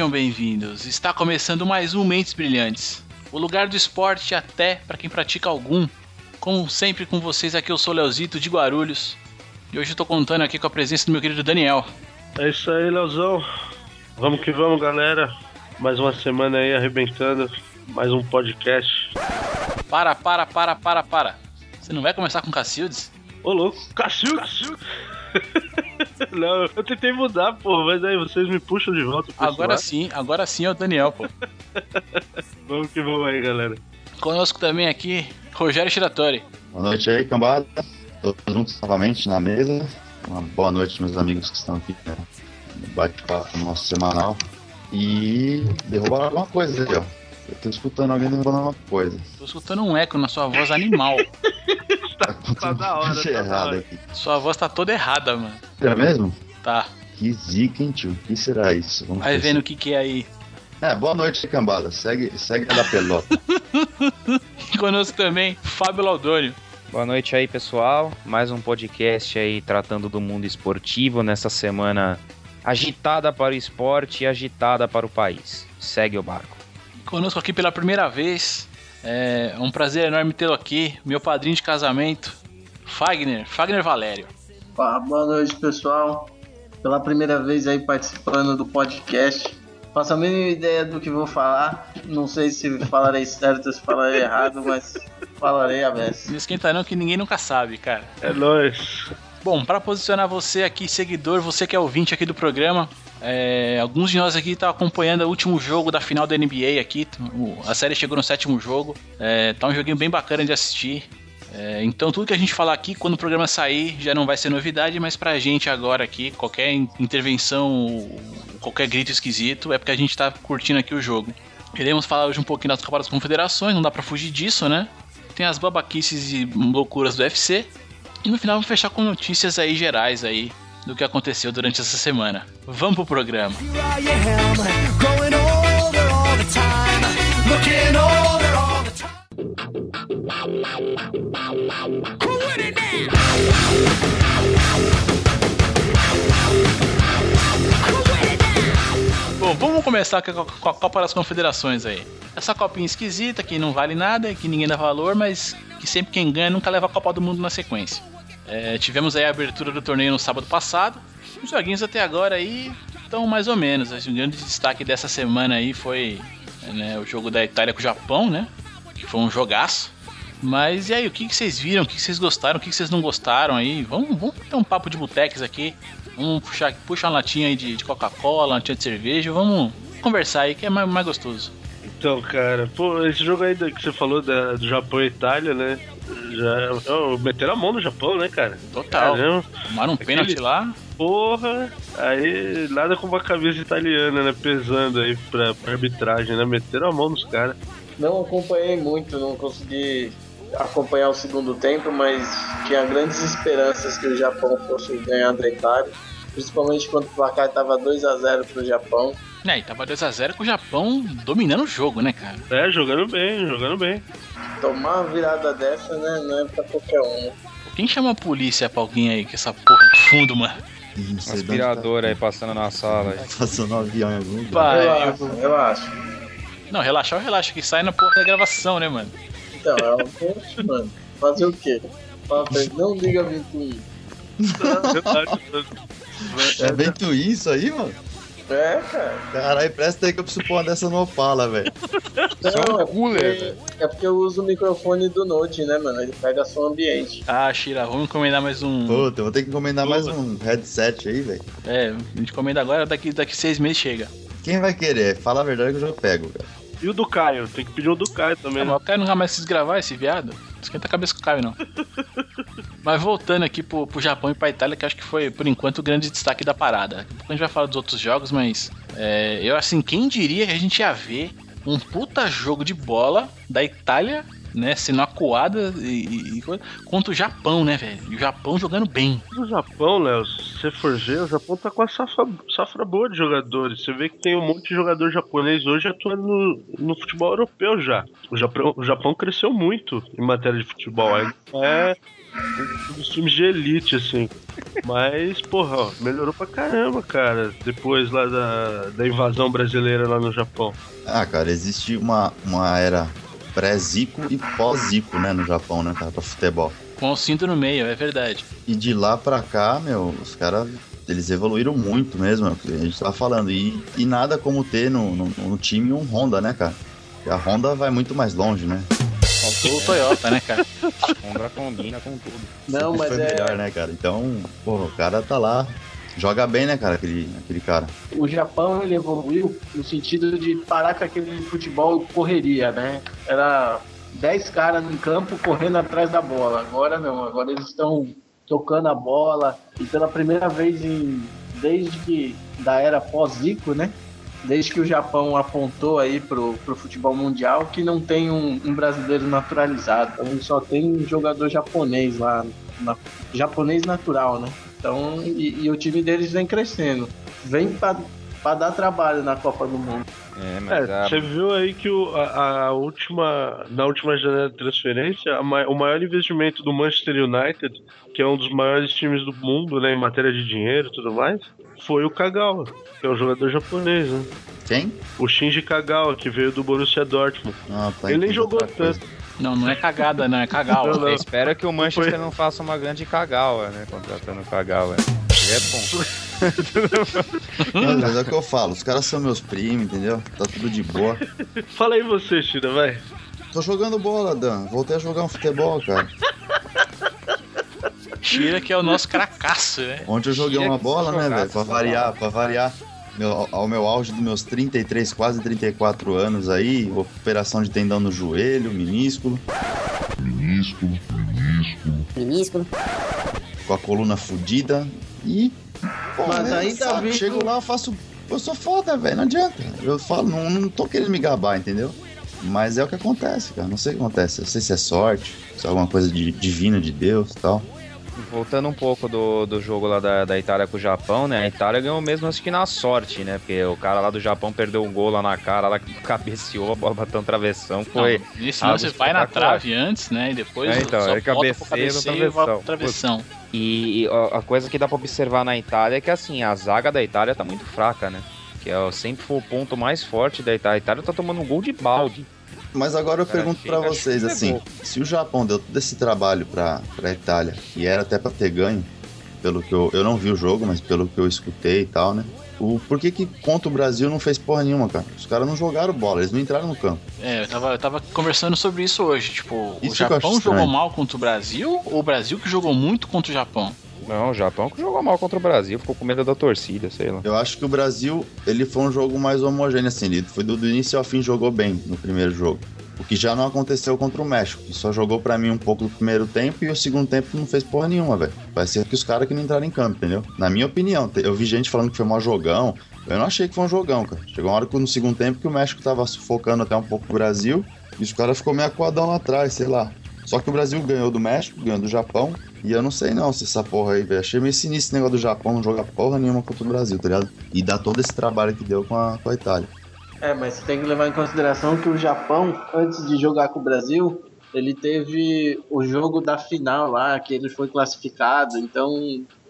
Sejam bem-vindos. Está começando mais um Mentes Brilhantes. O lugar do esporte até para quem pratica algum. Como sempre com vocês aqui eu sou o Leozito de Guarulhos. E hoje eu tô contando aqui com a presença do meu querido Daniel. É isso aí, Leozão. Vamos que vamos, galera. Mais uma semana aí arrebentando. Mais um podcast. Para, para, para, para, para. Você não vai começar com Cacildes? Ô, louco. Cacildes? não, eu tentei mudar, pô, mas aí vocês me puxam de volta. Agora sim, agora sim é o Daniel, pô. vamos que vamos aí, galera. Conosco também aqui, Rogério Shiratori. Boa noite aí, cambada. Todos juntos novamente na mesa. Uma boa noite, meus amigos que estão aqui né, no bate-papo nosso semanal. E derrubaram alguma coisa aí, ó. Eu tô escutando alguém derrubando alguma coisa. Tô escutando um eco na sua voz animal. tá, tá da hora, tá errado aqui. Sua voz tá toda errada, mano. É mesmo? Tá. Que zica, hein, tio? O que será isso? Vamos Vai vendo o que que é aí. É, boa noite, cambada. Segue, segue a da pelota. Conosco também, Fábio Laudônio. Boa noite aí, pessoal. Mais um podcast aí tratando do mundo esportivo nessa semana agitada para o esporte e agitada para o país. Segue o barco. Conosco aqui pela primeira vez. É um prazer enorme tê-lo aqui, meu padrinho de casamento, Fagner, Fagner Valério. Boa noite, pessoal. Pela primeira vez aí participando do podcast. Faço a mínima ideia do que vou falar. Não sei se falarei certo ou se falarei errado, mas falarei a vez. Não esquenta não que ninguém nunca sabe, cara. É nóis. Bom, para posicionar você aqui, seguidor, você que é ouvinte aqui do programa, é, alguns de nós aqui estão tá acompanhando o último jogo da final da NBA aqui. A série chegou no sétimo jogo. É, tá um joguinho bem bacana de assistir. É, então tudo que a gente falar aqui, quando o programa sair, já não vai ser novidade, mas pra gente agora aqui, qualquer intervenção, qualquer grito esquisito, é porque a gente tá curtindo aqui o jogo. Queremos falar hoje um pouquinho das Copas das Confederações, não dá pra fugir disso, né? Tem as babaquices e loucuras do UFC. E no final vamos fechar com notícias aí gerais aí do que aconteceu durante essa semana. Vamos pro programa. Bom, vamos começar com a Copa das Confederações aí. Essa copinha esquisita que não vale nada, que ninguém dá valor, mas que sempre quem ganha nunca leva a Copa do Mundo na sequência. É, tivemos aí a abertura do torneio no sábado passado. Os joguinhos até agora aí estão mais ou menos. O grande destaque dessa semana aí foi né, o jogo da Itália com o Japão, né? Que foi um jogaço. Mas e aí, o que, que vocês viram? O que, que vocês gostaram? O que, que vocês não gostaram aí? Vamos, vamos ter um papo de boteques aqui. Vamos puxar, puxar uma latinha aí de, de Coca-Cola, uma latinha de cerveja. Vamos conversar aí que é mais, mais gostoso. Então, cara, pô, esse jogo aí que você falou da, do Japão e Itália, né? Já oh, meteram a mão no Japão, né, cara? Total. Caramba. Tomaram um pênalti lá. Porra, aí nada com uma camisa italiana, né? Pesando aí pra, pra arbitragem, né? Meteram a mão nos caras. Não acompanhei muito, não consegui acompanhar o segundo tempo, mas tinha grandes esperanças que o Japão fosse ganhar da Itália, principalmente quando o placar estava 2 a 0 pro Japão. É, e tava 2x0 com o Japão dominando o jogo, né, cara? É, jogando bem, jogando bem. Tomar uma virada dessa, né, não é pra qualquer um. Quem chama a polícia pra alguém aí com essa porra de fundo, mano? Aspirador aí passando na sala. Passando um avião em algum lugar. Eu acho, eu acho. Não, relaxar, relaxa, que sai na porra da gravação, né, mano? Então, é um post, mano. Fazer o quê? Não liga 21. É Ventuim isso aí, mano? É, cara. Caralho, presta aí que eu preciso pôr uma dessa no Opala, velho. Não, é porque, é porque eu uso o microfone do Note, né, mano? Ele pega som ambiente. Ah, Shira, vamos encomendar mais um. Puta, eu vou ter que encomendar mais um headset aí, velho. É, a gente encomenda agora, daqui, daqui seis meses chega. Quem vai querer? Fala a verdade que eu já pego, cara. E o do Caio? Tem que pedir o do Caio também. Ah, mas o Caio nunca mais quis gravar esse viado. Esquenta a cabeça com o Caio, não. mas voltando aqui pro, pro Japão e pra Itália, que acho que foi, por enquanto, o grande destaque da parada. A a gente vai falar dos outros jogos, mas é, eu, assim, quem diria que a gente ia ver um puta jogo de bola da Itália né, sendo acuada e, e contra o Japão, né, velho? E o Japão jogando bem. O Japão, Léo, se você for ver, o Japão tá com a safra, safra boa de jogadores. Você vê que tem um monte de jogador japonês hoje atuando no, no futebol europeu já. O Japão, o Japão cresceu muito em matéria de futebol. É um dos times de elite, assim. Mas, porra, ó, melhorou pra caramba, cara, depois lá da, da invasão brasileira lá no Japão. Ah, cara, existe uma, uma era pré-Zico e pós-Zico, né, no Japão, né, cara, pra futebol. Com o cinto no meio, é verdade. E de lá pra cá, meu, os caras, eles evoluíram muito mesmo, é o que a gente tava falando. E, e nada como ter no, no, no time um Honda, né, cara? E a Honda vai muito mais longe, né? Faltou o Toyota, né, cara? Honda combina com tudo. Não, Sempre mas foi é. melhor, né, cara? Então, pô, o cara tá lá. Joga bem, né, cara, aquele, aquele cara. O Japão ele evoluiu no sentido de parar com aquele futebol correria, né? Era 10 caras no campo correndo atrás da bola. Agora não, agora eles estão tocando a bola e pela primeira vez em desde que da era pós-Zico, né? Desde que o Japão apontou aí pro, pro futebol mundial que não tem um, um brasileiro naturalizado. Então só tem um jogador japonês lá, na- japonês natural, né? Então, e, e o time deles vem crescendo. Vem pra, pra dar trabalho na Copa do Mundo. É, mas É, a- você viu aí que o, a, a última, na última janela de transferência, a o maior investimento do Manchester United, que é um dos maiores times do mundo, né, em matéria de dinheiro e tudo mais, foi o Kagawa, que é um jogador japonês, né? Quem? O Shinji Kagawa, que veio do Borussia Dortmund. Ah, tá Ele nem jogou outra coisa. Não, não é cagada, não, é cagal. Eu espero que o Manchester Foi. não faça uma grande cagawa, né? Contratando o Kagawa. É bom. Não, mas é o que eu falo, os caras são meus primos, entendeu? Tá tudo de boa. Fala aí você, Tira, vai. Tô jogando bola, Dan. Voltei a jogar um futebol, cara. Tira que é o nosso cracaço, né? Ontem eu joguei uma bola, né, velho? Pra variar, pra variar. Meu, ao meu auge dos meus 33, quase 34 anos aí, operação de tendão no joelho, minúsculo, minúsculo. com a coluna fudida e. Pô, Mas aí tá vindo- Chego lá, eu faço. Eu sou foda, velho, não adianta. Eu falo, não, não tô querendo me gabar, entendeu? Mas é o que acontece, cara. Não sei o que acontece. Eu sei se é sorte, se é alguma coisa de, divina de Deus e tal. Voltando um pouco do, do jogo lá da, da Itália com o Japão, né? A Itália ganhou mesmo, acho que na sorte, né? Porque o cara lá do Japão perdeu um gol lá na cara, lá que cabeceou, a bola bateu um travessão, foi... Não, nesse lance vai na trave antes, né? E depois É, então, só ele cabeceia no travessão. travessão. E, e a coisa que dá pra observar na Itália é que, assim, a zaga da Itália tá muito fraca, né? Que é, sempre foi o ponto mais forte da Itália. A Itália tá tomando um gol de balde. Mas agora eu Cara, pergunto pra chega, vocês assim, se o Japão deu todo esse trabalho pra, pra Itália, e era até pra ter ganho, pelo que eu, eu não vi o jogo, mas pelo que eu escutei e tal, né? O, por que que contra o Brasil não fez porra nenhuma, cara? Os caras não jogaram bola, eles não entraram no campo. É, eu tava, eu tava conversando sobre isso hoje. Tipo, Isso o Japão jogou mal contra o Brasil ou o Brasil que jogou muito contra o Japão? Não, o Japão que jogou mal contra o Brasil, ficou com medo da torcida, sei lá. Eu acho que o Brasil, ele foi um jogo mais homogêneo, assim, ele foi do, do início ao fim jogou bem no primeiro jogo. O que já não aconteceu contra o México, que só jogou pra mim um pouco do primeiro tempo e o segundo tempo não fez porra nenhuma, velho. Ser que os caras que não entraram em campo, entendeu? Na minha opinião, eu vi gente falando que foi um jogão. Eu não achei que foi um jogão, cara. Chegou uma hora que no segundo tempo que o México tava sufocando até um pouco o Brasil e os caras ficou meio acuadão lá atrás, sei lá. Só que o Brasil ganhou do México, ganhou do Japão. E eu não sei não se essa porra aí, velho. Achei meio sinistro esse negócio do Japão não jogar porra nenhuma contra o Brasil, tá ligado? E dar todo esse trabalho que deu com a, com a Itália. É, mas você tem que levar em consideração que o Japão, antes de jogar com o Brasil, ele teve o jogo da final lá, que ele foi classificado. Então,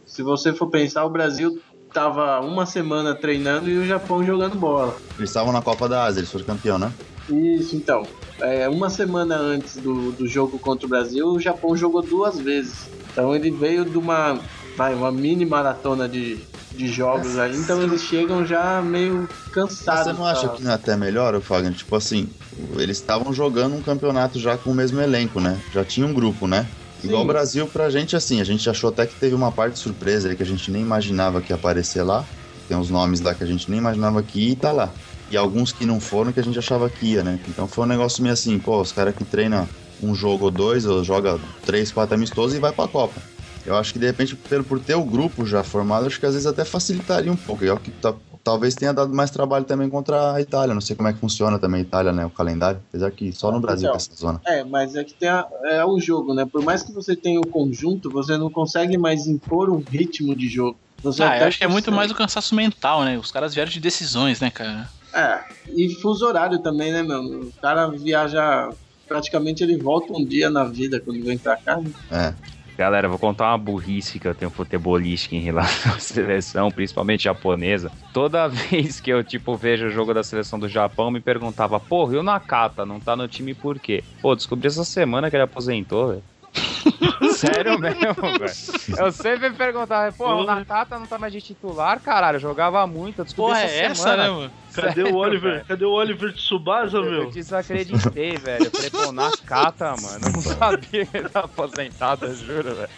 se você for pensar, o Brasil tava uma semana treinando e o Japão jogando bola. Eles estavam na Copa da Ásia, eles foram campeão, né? Isso, então. É, uma semana antes do, do jogo contra o Brasil, o Japão jogou duas vezes. Então ele veio de uma, vai, uma mini maratona de, de jogos aí. Então eles chegam já meio cansados. Você não acha que não é até melhor, Fagner? Tipo assim, eles estavam jogando um campeonato já com o mesmo elenco, né? Já tinha um grupo, né? Igual Sim. o Brasil, pra gente, assim, a gente achou até que teve uma parte surpresa que a gente nem imaginava que ia aparecer lá. Tem uns nomes lá que a gente nem imaginava que ia e tá lá. E alguns que não foram que a gente achava que ia, né? Então foi um negócio meio assim, pô, os caras que treinam um jogo ou dois, ou joga três, quatro amistosos e vai pra Copa. Eu acho que de repente, pelo, por ter o grupo já formado, acho que às vezes até facilitaria um pouco. É o que tá talvez tenha dado mais trabalho também contra a Itália. Não sei como é que funciona também a Itália, né? O calendário. Apesar que só no Brasil Então, essa zona. É, mas é que tem a- é o jogo, né? Por mais que você tenha o conjunto, você não consegue mais impor um ritmo de jogo. Ah, eu acho que é muito consegue. mais o cansaço mental, né? Os caras vieram de decisões, né, cara? É, e fuso horário também, né, meu? O cara viaja. Praticamente ele volta um dia na vida quando vem pra cá. né? É. Galera, vou contar uma burrice que eu tenho futebolística em relação à seleção, principalmente japonesa. Toda vez que eu, tipo, vejo o jogo da seleção do Japão, me perguntava, porra, e o Nakata não tá no time por quê? Pô, descobri essa semana que ele aposentou, velho. Sério mesmo, velho. Eu sempre me perguntava, pô, o Nakata não tá mais de titular, caralho, eu jogava muito, eu essa é essa, semana. né, mano? Cadê Sério, o Oliver? velho. Cadê o Oliver de Subasa, Eu meu? desacreditei, velho. Eu falei, pô, Nakata, mano. Eu não sabia que ele tava aposentado, eu juro, velho.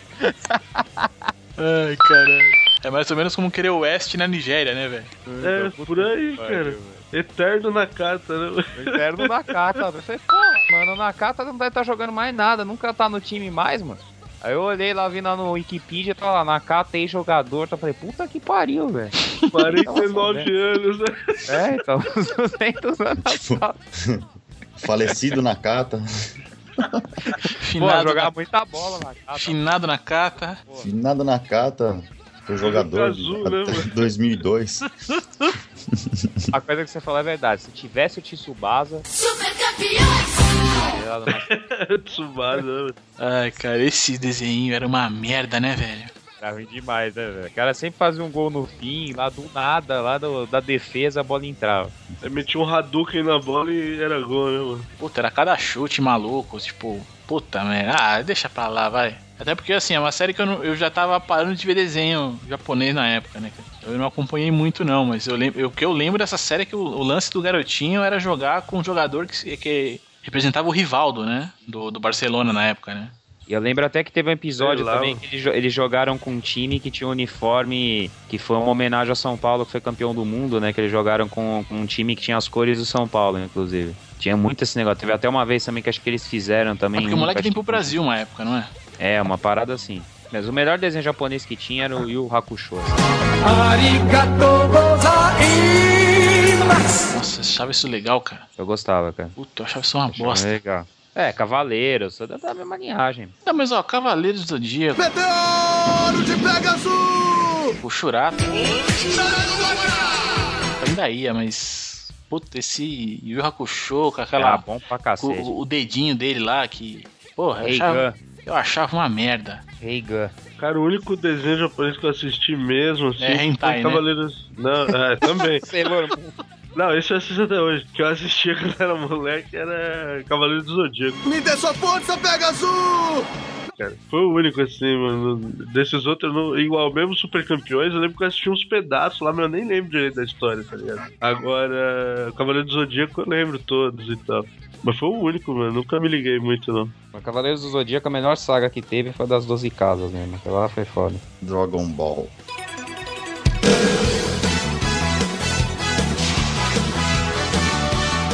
Ai, caralho. É mais ou menos como querer o West na Nigéria, né, velho? É, por aí, cara. Eterno na carta, né? O interno Nakata. Eu falei, pô, mano, o Nakata não deve estar jogando mais nada, nunca tá no time mais, mano. Aí eu olhei lá, vi lá no Wikipedia, tá lá, Nakata ex-jogador, tá falei, puta que pariu, velho. 49 anos, né? É, então, uns 200 anos. Falecido na cata. Pô, Finado, jogar na, muita bola, Nakata. finado na cata. Nada na cata. Foi jogador azul, né, até mano? 2002. A coisa que você falou é verdade. Se tivesse o Tsubasa... Do nosso Tsubasa, né? Ai, cara, esse desenho era uma merda, né, velho? Era ruim demais, né, velho? O cara sempre fazia um gol no fim, lá do nada, lá do- da defesa a bola entrava. Ele metia um Hadouken na bola e era gol, né, mano? Puta, era cada chute maluco, tipo, puta merda. Ah, deixa pra lá, vai. Até porque, assim, é uma série que eu, não- eu já tava parando de ver desenho japonês na época, né? cara? Eu não acompanhei muito, não, mas eu lembro, eu- o que eu lembro dessa série é que o, o lance do garotinho era jogar com um jogador que, que representava o Rivaldo, né? Do, do Barcelona na época, né? E eu lembro até que teve um episódio lá, também que eles, eles jogaram com um time que tinha um uniforme que foi uma homenagem ao São Paulo, que foi campeão do mundo, né? Que eles jogaram com, com um time que tinha as cores do São Paulo, inclusive. Tinha muito esse negócio. Teve até uma vez também que acho que eles fizeram É também. porque o moleque vem que- pro Brasil uma época, não é? É, uma parada assim. Mas o melhor desenho japonês que tinha era o Yu Hakusho. Nossa, eu achava isso legal, cara. Eu gostava, cara. Puta, eu achava isso uma Achava bosta. Legal. É, Cavaleiros, sou da, mesma linhagem. Não, mas ó, Cavaleiros do Zodíaco. Meteoro de Pegasus! O Churato. Ainda ia, mas. Puta, esse Yu Hakusho com aquela. bom pra cacete. o, o dedinho dele lá que. Porra, eu achava, eu achava uma merda. Gun. Cara, o único desenho japonês que eu assisti mesmo, assim, É hentai, foi né? Cavaleiros... Não, é, também. Sailor Moon. Não, esse eu assisto até hoje. Que eu assistia quando era moleque era Cavaleiros do Zodíaco, Me dê sua força, Pegasus! cara. Foi o único, assim, mano. Desses outros, não... igual mesmo Super Campeões, eu lembro que eu assisti uns pedaços lá, mas eu nem lembro direito da história, tá ligado? Agora, Cavaleiro do Zodíaco eu lembro todos e tal. Mas foi o único, mano. Nunca me liguei muito, não. O Cavaleiros do Zodíaco, a melhor saga que teve foi das 12 casas mesmo. Aquela lá foi foda. Dragon Ball.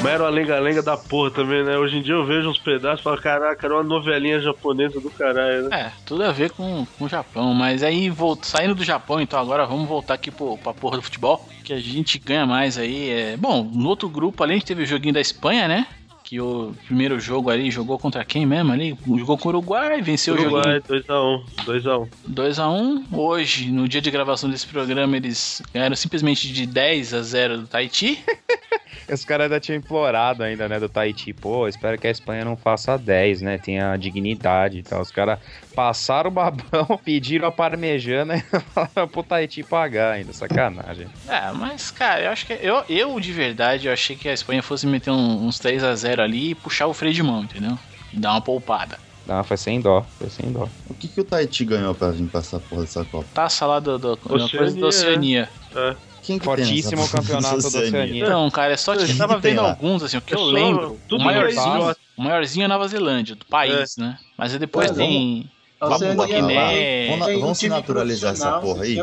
Mas era uma lenga-lenga da porra também, né? Hoje em dia eu vejo uns pedaços e falo, caraca, era uma novelinha japonesa do caralho, né? É, tudo a ver com, com o Japão. Mas aí, volt- saindo do Japão, então agora vamos voltar aqui pro, pra porra do futebol. Que a gente ganha mais aí. É... Bom, no outro grupo ali a gente teve o joguinho da Espanha, né? Que o primeiro jogo ali jogou contra quem mesmo ali? Jogou com o Uruguai, venceu o joguinho Uruguai, 2x1, 2x1. 2x1. Hoje, no dia de gravação desse programa, eles ganharam simplesmente de 10 a 0 do Tahiti. Os caras ainda tinham implorado ainda, né, do Tahiti. Pô, espero que a Espanha não faça 10, né? Tenha dignidade e tal. Os caras passaram o babão, pediram a parmejana e falaram pro Tahiti pagar ainda. Sacanagem. É, mas, cara, eu acho que. Eu, eu de verdade, eu achei que a Espanha fosse meter um- uns 3 a 0 ali e puxar o freio de mão, entendeu? E dar uma poupada. Não, foi sem dó. Foi sem dó. O que, que o Tahiti ganhou pra vir pra essa porra dessa Copa? Taça lá do, do, da Oceania, coisa da Oceania. É. Quem que Fortíssimo tem campeonato da Oceania. Então, cara, é só que eu tava vendo lá? alguns, assim, o que É eu só- lembro. tudo O maiorzinho, o maiorzinho é Nova Zelândia, do país, né? Mas aí depois É, tem. A Vamos Oceania Guiné. Vamos, um vamos se naturalizar essa porra aí?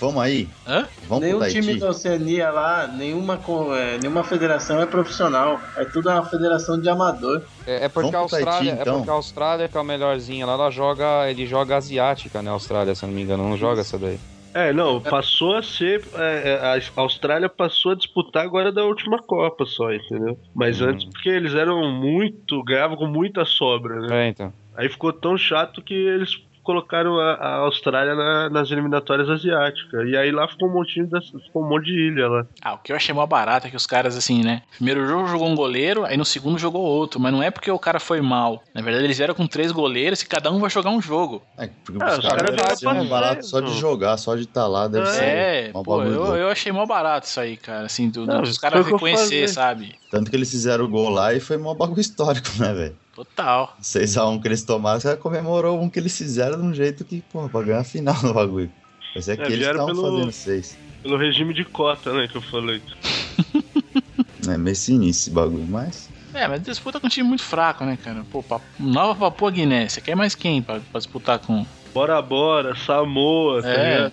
Vamos aí? Hã? Vamos Nenhum time da Oceania lá, nenhuma, é, nenhuma federação é profissional. É tudo uma federação de amador. É, é porque a Austrália, então. é porque a Austrália que é a melhorzinha lá, ela joga, ele joga asiática, né, a Austrália, se não me engano, não joga essa daí. É, não, passou a ser. é, é, a Austrália passou a disputar agora da última Copa só, entendeu? Mas antes, porque eles eram muito. ganhavam com muita sobra, né? É, então. Aí ficou tão chato que eles colocaram a, a Austrália na- nas eliminatórias asiáticas. E aí lá ficou um montinho das, ficou um monte de ilha lá. Ah, o que eu achei mó barato é que os caras, assim, né? Primeiro jogo jogou um goleiro, aí no segundo jogou outro. Mas não é porque o cara foi mal. Na verdade, eles vieram com três goleiros e cada um vai jogar um jogo. É, porque Ah, os os caras ser um pra barato só de jogar, só de estar lá, deve ser É, pô, eu, eu achei mó barato isso aí, cara. Assim, do, do- Não, dos foi caras reconhecer, sabe? Tanto que eles fizeram o gol lá e foi mó bagulho histórico, né, velho? Total. 6x1 que eles tomaram, caras comemorou um que eles fizeram de um jeito que, pô, pra ganhar a final no bagulho. Mas é que É, eles vieram estavam pelo- fazendo seis. Pelo regime de cota, né, que eu falei. É meio sinistro esse bagulho, mas. É, mas disputa com um time muito fraco, né, cara? Pô, Nova Papua Guiné, você quer mais quem pra, pra disputar com. Bora Bora, Samoa, tá É. ligado?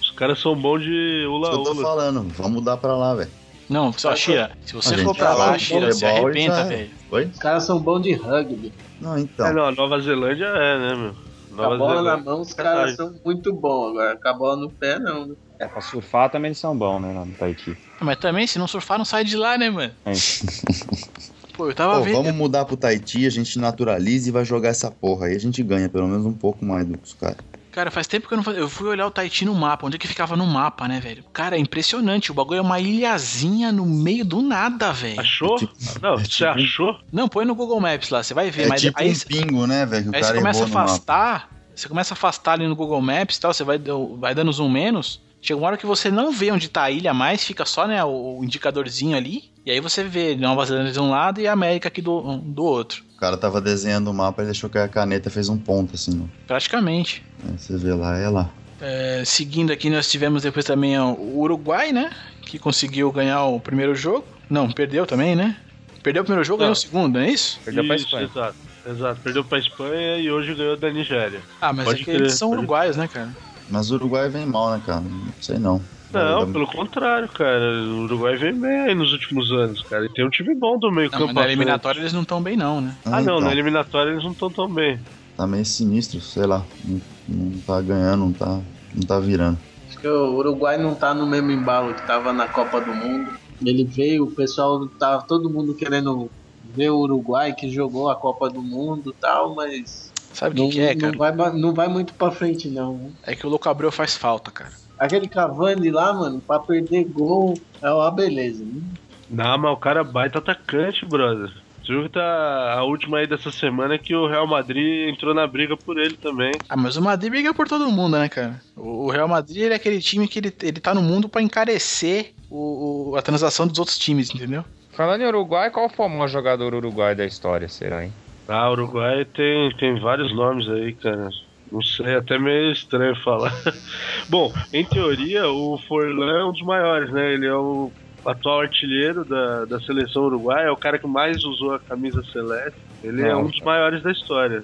Os, caras são bons de que eu tô ula-ula. falando, vamos mudar pra lá, velho. Não, só, Shira, se você A for pra lá, Shira, você voleibol e arrebenta, já- velho. Oi? Os caras são bons de rugby. Não, então. É, não, a Nova Zelândia é, né, meu? Com a bola na mão, os caras Verdade. são muito bons. Agora, com a bola no pé, não. né? É, pra surfar também eles são bons, né, lá no Tahiti. Mas também, se não surfar, não sai de lá, né, mano? É. Pô, eu tava Pô, vendo. vamos mudar pro Tahiti, a gente naturaliza e vai jogar essa porra aí. A gente ganha pelo menos um pouco mais do que os caras. Cara, faz tempo que eu não fazia. Eu fui olhar o Tahiti no mapa, onde é que ficava no mapa, né, velho? Cara, é impressionante. O bagulho é uma ilhazinha no meio do nada, velho. Achou? É tipo- não, é você tipo- achou? Não, põe no Google Maps lá, você vai ver. É mas tipo aí, um pingo, né, velho? Aí você começa a afastar. Você começa a afastar ali no Google Maps e tal, você vai, vai dando zoom menos. Chega uma hora que você não vê onde tá a ilha mais, fica só, né, o, o indicadorzinho ali. E aí você vê Nova Zelândia de um lado e a América aqui do, do outro. O cara tava desenhando o mapa e deixou que a caneta fez um ponto assim. Né? Praticamente. Aí Você vê lá, é lá. É, seguindo aqui, nós tivemos depois também o Uruguai, né? Que conseguiu ganhar o primeiro jogo. Não, perdeu também, né? Perdeu o primeiro jogo, ganhou o segundo, não é isso? Perdeu pra Isso, Espanha. Exato, exato. Perdeu pra Espanha e hoje ganhou da Nigéria. Ah, mas Pode é que eles são uruguaios, né, cara? Mas o Uruguai vem mal, né, cara? Não sei não. Não, Vai- pelo contrário, cara. O Uruguai vem bem aí nos últimos anos, cara. E tem um time bom do meio Não, campo. mas na eliminatória eles não estão bem, não, né? Ah, não, então, na eliminatória eles não estão tão bem. Tá meio sinistro, sei lá. Não, não tá ganhando, não tá, não tá virando. Acho que o Uruguai não tá no mesmo embalo que tava na Copa do Mundo. Ele veio, o pessoal tava todo mundo querendo ver o Uruguai que jogou a Copa do Mundo e tal, mas Sabe o não, que, que é, não cara? vai, ba- não vai muito pra frente não. É que o Louco Abreu faz falta, cara. Aquele Cavani lá, mano, pra perder gol é uma beleza. Né? Não, mas o cara é baita atacante, brother. Você tá a última aí dessa semana é que o Real Madrid entrou na briga por ele também. Ah, mas o Madrid briga por todo mundo, né, cara? O o Real Madrid ele é aquele time que ele, ele tá no mundo pra encarecer o, o- a transação dos outros times, entendeu? Falando em Uruguai, qual foi o maior jogador uruguai da história, será, hein? Ah, Uruguai tem, tem vários nomes aí, cara. Não sei, até meio estranho falar. Bom, em teoria, o Forlan é um dos maiores, né? Ele é o atual artilheiro da, da seleção uruguaia, é o cara que mais usou a camisa celeste. Ele é Não, um dos maiores da história.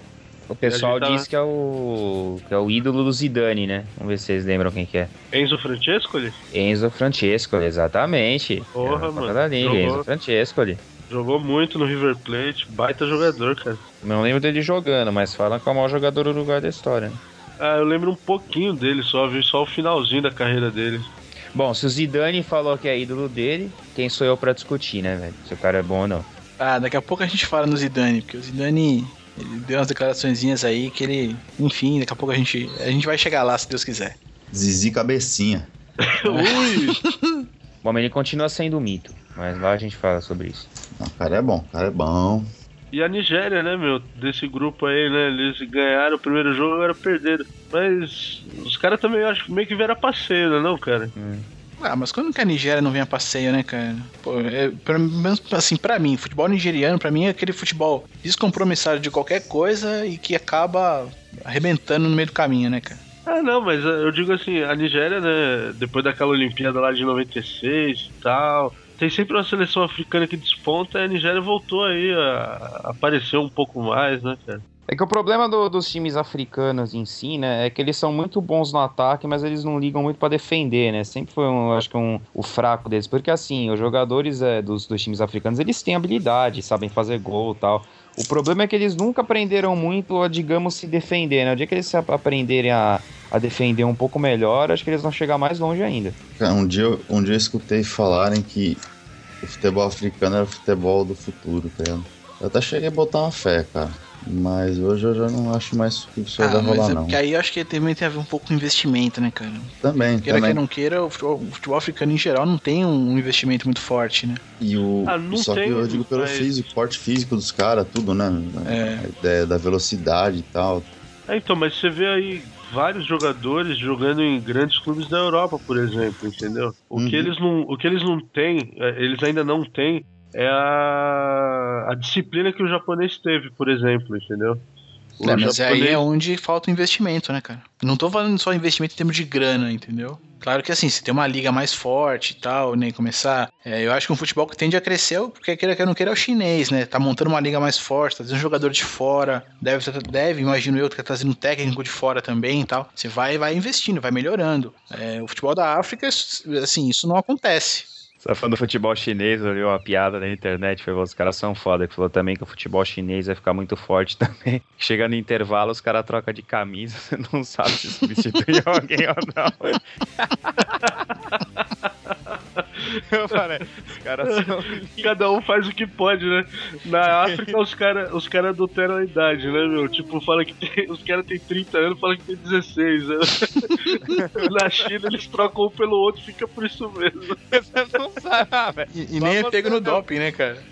O pessoal tava- diz que é o que é o ídolo do Zidane, né? Vamos ver se vocês lembram quem que é. Enzo Francescoli Enzo Francescoli, exatamente. Porra, É, mano. Enzo Francescoli. Jogou muito no River Plate, baita jogador, cara. Não lembro dele jogando, mas falam que é o maior jogador uruguai da história. né? Ah, eu lembro um pouquinho dele só, vi só o finalzinho da carreira dele. Bom, se o Zidane falou que é ídolo dele, quem sou eu pra discutir, né, velho? Se o cara é bom ou não. Ah, daqui a pouco a gente fala no Zidane, porque o Zidane ele deu umas declaraçõezinhas aí que ele. Enfim, daqui a pouco a gente, a gente vai chegar lá, se Deus quiser. Zizi Cabecinha. Ui! Bom, mas ele continua sendo um mito, mas lá a gente fala sobre isso. O cara é bom, o cara é bom. E a Nigéria, né, meu? Desse grupo aí, né? Eles ganharam o primeiro jogo, agora perderam. Mas os caras também, eu acho que meio que vieram a passeio, né, não, cara? Ah, mas quando que a Nigéria não vem a passeio, né, cara? Pô, é, pelo menos assim, pra mim, futebol nigeriano, pra mim é aquele futebol descompromissado de qualquer coisa e que acaba arrebentando no meio do caminho, né, cara? Ah, não, mas eu digo assim, a Nigéria, né, depois daquela Olimpíada lá de 96 e tal, tem sempre uma seleção africana que desponta e a Nigéria voltou aí a a aparecer um pouco mais, né, cara? É que o problema do- dos times africanos em si, né, é que eles são muito bons no ataque, mas eles não ligam muito pra defender, né? Sempre foi, um, acho que, um, o fraco deles. Porque, assim, os jogadores é, dos, dos times africanos, eles têm habilidade, sabem fazer gol e tal. O problema é que eles nunca aprenderam muito a, digamos, se defender, né? O dia que eles se ap- aprenderem a, a defender um pouco melhor, acho que eles vão chegar mais longe ainda. Um dia, um dia eu escutei falarem que o futebol africano era o futebol do futuro, tá ligado? Eu até cheguei a botar uma fé, cara. Mas hoje eu já não acho mais que isso Ah, vai mas rolar, é não. porque aí eu acho que também tem a ver um pouco com investimento, né, cara? Também, Queira também. que não queira, o futebol, o futebol africano em geral não tem um investimento muito forte, né? E o, Ah, não só tem, que eu digo pelo mas- físico, porte físico dos caras, tudo, né? É. A ideia da velocidade e tal. É, então, mas você vê aí vários jogadores jogando em grandes clubes da Europa, por exemplo, entendeu? O Uhum. que eles não, o que eles não têm, é, eles ainda não têm é a, a disciplina que o japonês teve, por exemplo, entendeu? O É, mas aí japonês- é onde falta o investimento, né, cara? Não tô falando só investimento em termos de grana, entendeu? Claro que assim, se tem uma liga mais forte e tal, né, e começar... é, eu acho que um futebol que tende a crescer, porque queira que eu não queira, é o chinês, né? Tá montando uma liga mais forte, tá trazendo um jogador de fora, deve, deve imagino eu, que tá trazendo um técnico de fora também e tal. Você vai, vai investindo, vai melhorando. É, o futebol da África, assim, isso não acontece. Você tá falando do futebol chinês, olhou uma piada na internet, foi, os caras são foda, que falou também que o futebol chinês vai ficar muito forte também. Chega no intervalo, os caras trocam de camisa, você não sabe se substitui alguém ou não. Eu falei, os caras são Cada um faz o que pode, né? Na África os caras os cara adulteram a idade, né, meu? Tipo, fala que tem- os caras têm 30 anos, fala que tem 16 anos. Na China eles trocam um pelo outro, fica por isso mesmo. Você não sabe, ah. E, e nem é pego no doping, né, cara?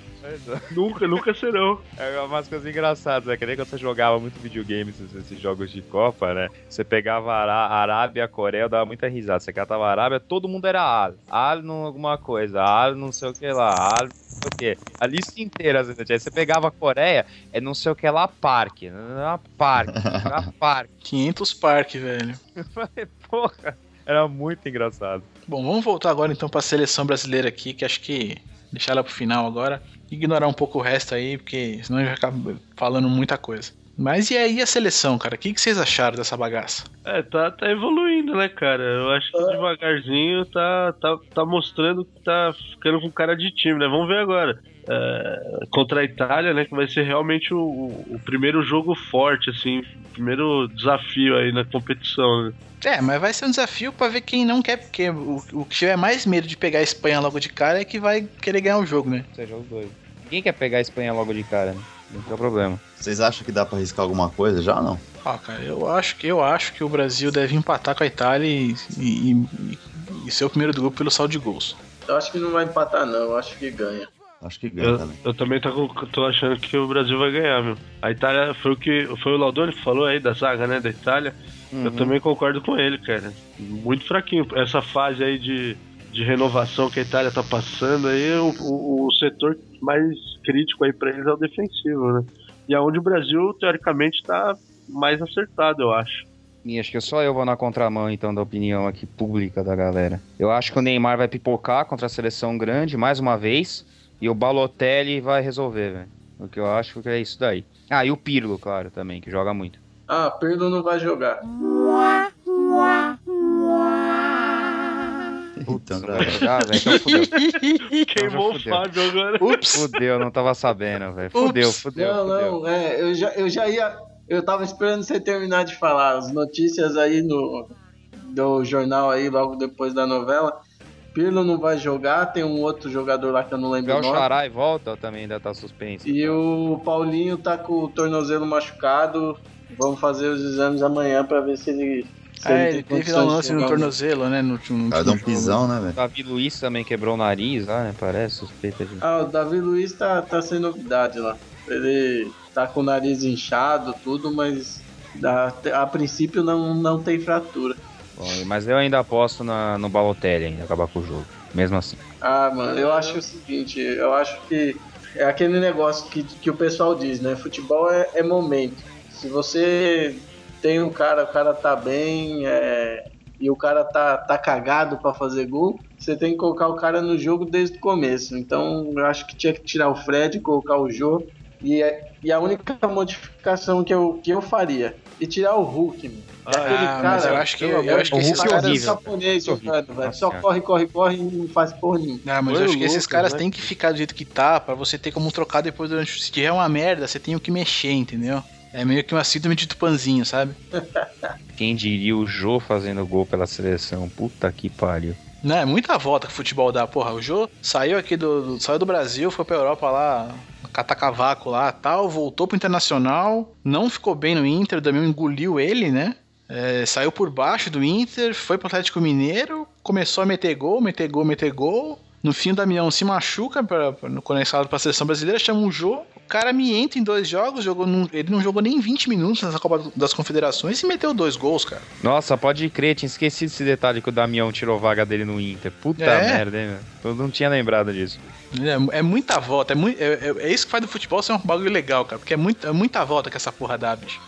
Nunca, nunca serão. É umas coisas engraçadas, né? Que nem quando você jogava muito videogame, esses, jogos de Copa, né? Você pegava a Arábia, Coreia, eu dava muita risada. Você catava a Arábia, todo mundo era Al. Al não alguma coisa, Al não sei o que lá, Al não sei o que. A lista inteira, assim, aí você pegava a Coreia, é não sei o que lá, parque. Não é parque, era parque. 500 parques, velho. Eu falei, porra, era muito engraçado. Bom, vamos voltar agora então para a seleção brasileira aqui, que acho que deixar ela pro final agora. Ignorar um pouco o resto aí, porque senão a gente acaba falando muita coisa. Mas e aí a seleção, cara? O que, que vocês acharam dessa bagaça? É, tá, tá evoluindo, né, cara? Eu acho que devagarzinho tá, tá, tá mostrando que tá ficando com cara de time, né? Vamos ver agora. É, contra a Itália, né? Que vai ser realmente o, o primeiro jogo forte, assim, primeiro desafio aí na competição, né? É, mas vai ser um desafio pra ver quem não quer, porque o, o que tiver mais medo de pegar a Espanha logo de cara é que vai querer ganhar o jogo, né? Seja os dois. Ninguém quer pegar a Espanha logo de cara, né? Não tem problema. Vocês acham que dá pra arriscar alguma coisa já ou não? Ó, cara, eu acho que eu acho que o Brasil deve empatar com a Itália e, e, e- e ser o primeiro do grupo pelo saldo de gols. Eu acho que não vai empatar, não. Eu acho que ganha. Acho que ganha Eu, também. eu também tô, tô achando que o Brasil vai ganhar, meu. A Itália foi o que. Foi o Laudoni que falou aí da zaga, né? Da Itália. Eu também concordo com ele, cara. Muito fraquinho. Essa fase aí de, de renovação que a Itália tá passando aí, o, o, o setor mais crítico aí pra eles é o defensivo, né? E aonde o Brasil, teoricamente, tá mais acertado, eu acho. E acho que só eu vou na contramão, então, da opinião aqui pública da galera. Eu acho que o Neymar vai pipocar contra a seleção grande mais uma vez. E o Balotelli vai resolver, velho. O que eu acho que é isso daí. Ah, e o Pirlo, claro, também, que joga muito. Ah, Pirlo não vai jogar. Então, jogar, velho, então fudeu. Queimou o fudeu. Fábio agora. Ups! Fudeu, não tava sabendo, velho. Fudeu, fudeu, não, fudeu. não, é, eu já, eu já ia. Eu tava esperando você terminar de falar. As notícias aí no do jornal aí, logo depois da novela. Pirlo não vai jogar, tem um outro jogador lá que eu não lembro o o nome. Xará e volta, também ainda tá suspenso. E o Paulinho tá com o tornozelo machucado. Vamos fazer os exames amanhã pra ver se ele. Se É, tem ele teve lá um lance no tornozelo, né? No, último- no um último jogo. pisão, né, velho? Davi Luiz também quebrou o nariz lá, né? Parece suspeita de. Ah, o Davi Luiz tá, tá sem novidade lá. Ele tá com o nariz inchado, tudo, mas a, a princípio não, não tem fratura. Bom, mas eu ainda aposto na, no Balotelli ainda acabar com o jogo. Mesmo assim. Ah, mano, eu acho o seguinte, eu acho que é aquele negócio que, que o pessoal diz, né? Futebol é, é momento. Se você tem um cara, o cara tá bem é, e o cara tá, tá cagado pra fazer gol, você tem que colocar o cara no jogo desde o começo. Então eu acho que tinha que tirar o Fred, colocar o Jô E, é- e a única modificação que eu, que eu faria e tirar o Hulk, mano. Ah, Aquele Ah, mas eu acho que, eu amor acho que esses é caras. japonês é horrível. jogando, velho. Só corre, corre, corre e não faz porra nenhuma. Ah, mas Foi eu acho que esses caras né? têm que ficar do jeito que tá, pra você ter como trocar depois durante. Se tiver uma merda, você tem o que mexer, entendeu? É meio que uma síndrome de tupanzinho, sabe? Quem diria o Jô fazendo gol pela seleção? Puta que pariu. Não, é muita volta que o futebol dá. Porra, o Jô saiu aqui do, do- saiu do Brasil, foi pra Europa lá, catar cavaco lá tal, voltou pro Internacional, não ficou bem no Inter, Damião engoliu ele, né? É, saiu por baixo do Inter, foi pro Atlético Mineiro, começou a meter gol, meter gol, meter gol. No fim, o Damião se machuca pra, no conectado pra seleção brasileira, chama o Jô. O cara me entra em dois jogos, jogou num- ele não jogou nem 20 minutos nessa Copa das Confederações e meteu dois gols, cara. Nossa, pode crer, tinha esquecido esse detalhe que o Damião tirou vaga dele no Inter. Puta É. merda, hein? Eu não tinha lembrado disso. É, é muita volta, é, é, é- é isso que faz do futebol ser um bagulho legal, cara. Porque é, muito, é muita volta que essa porra dá, bicho.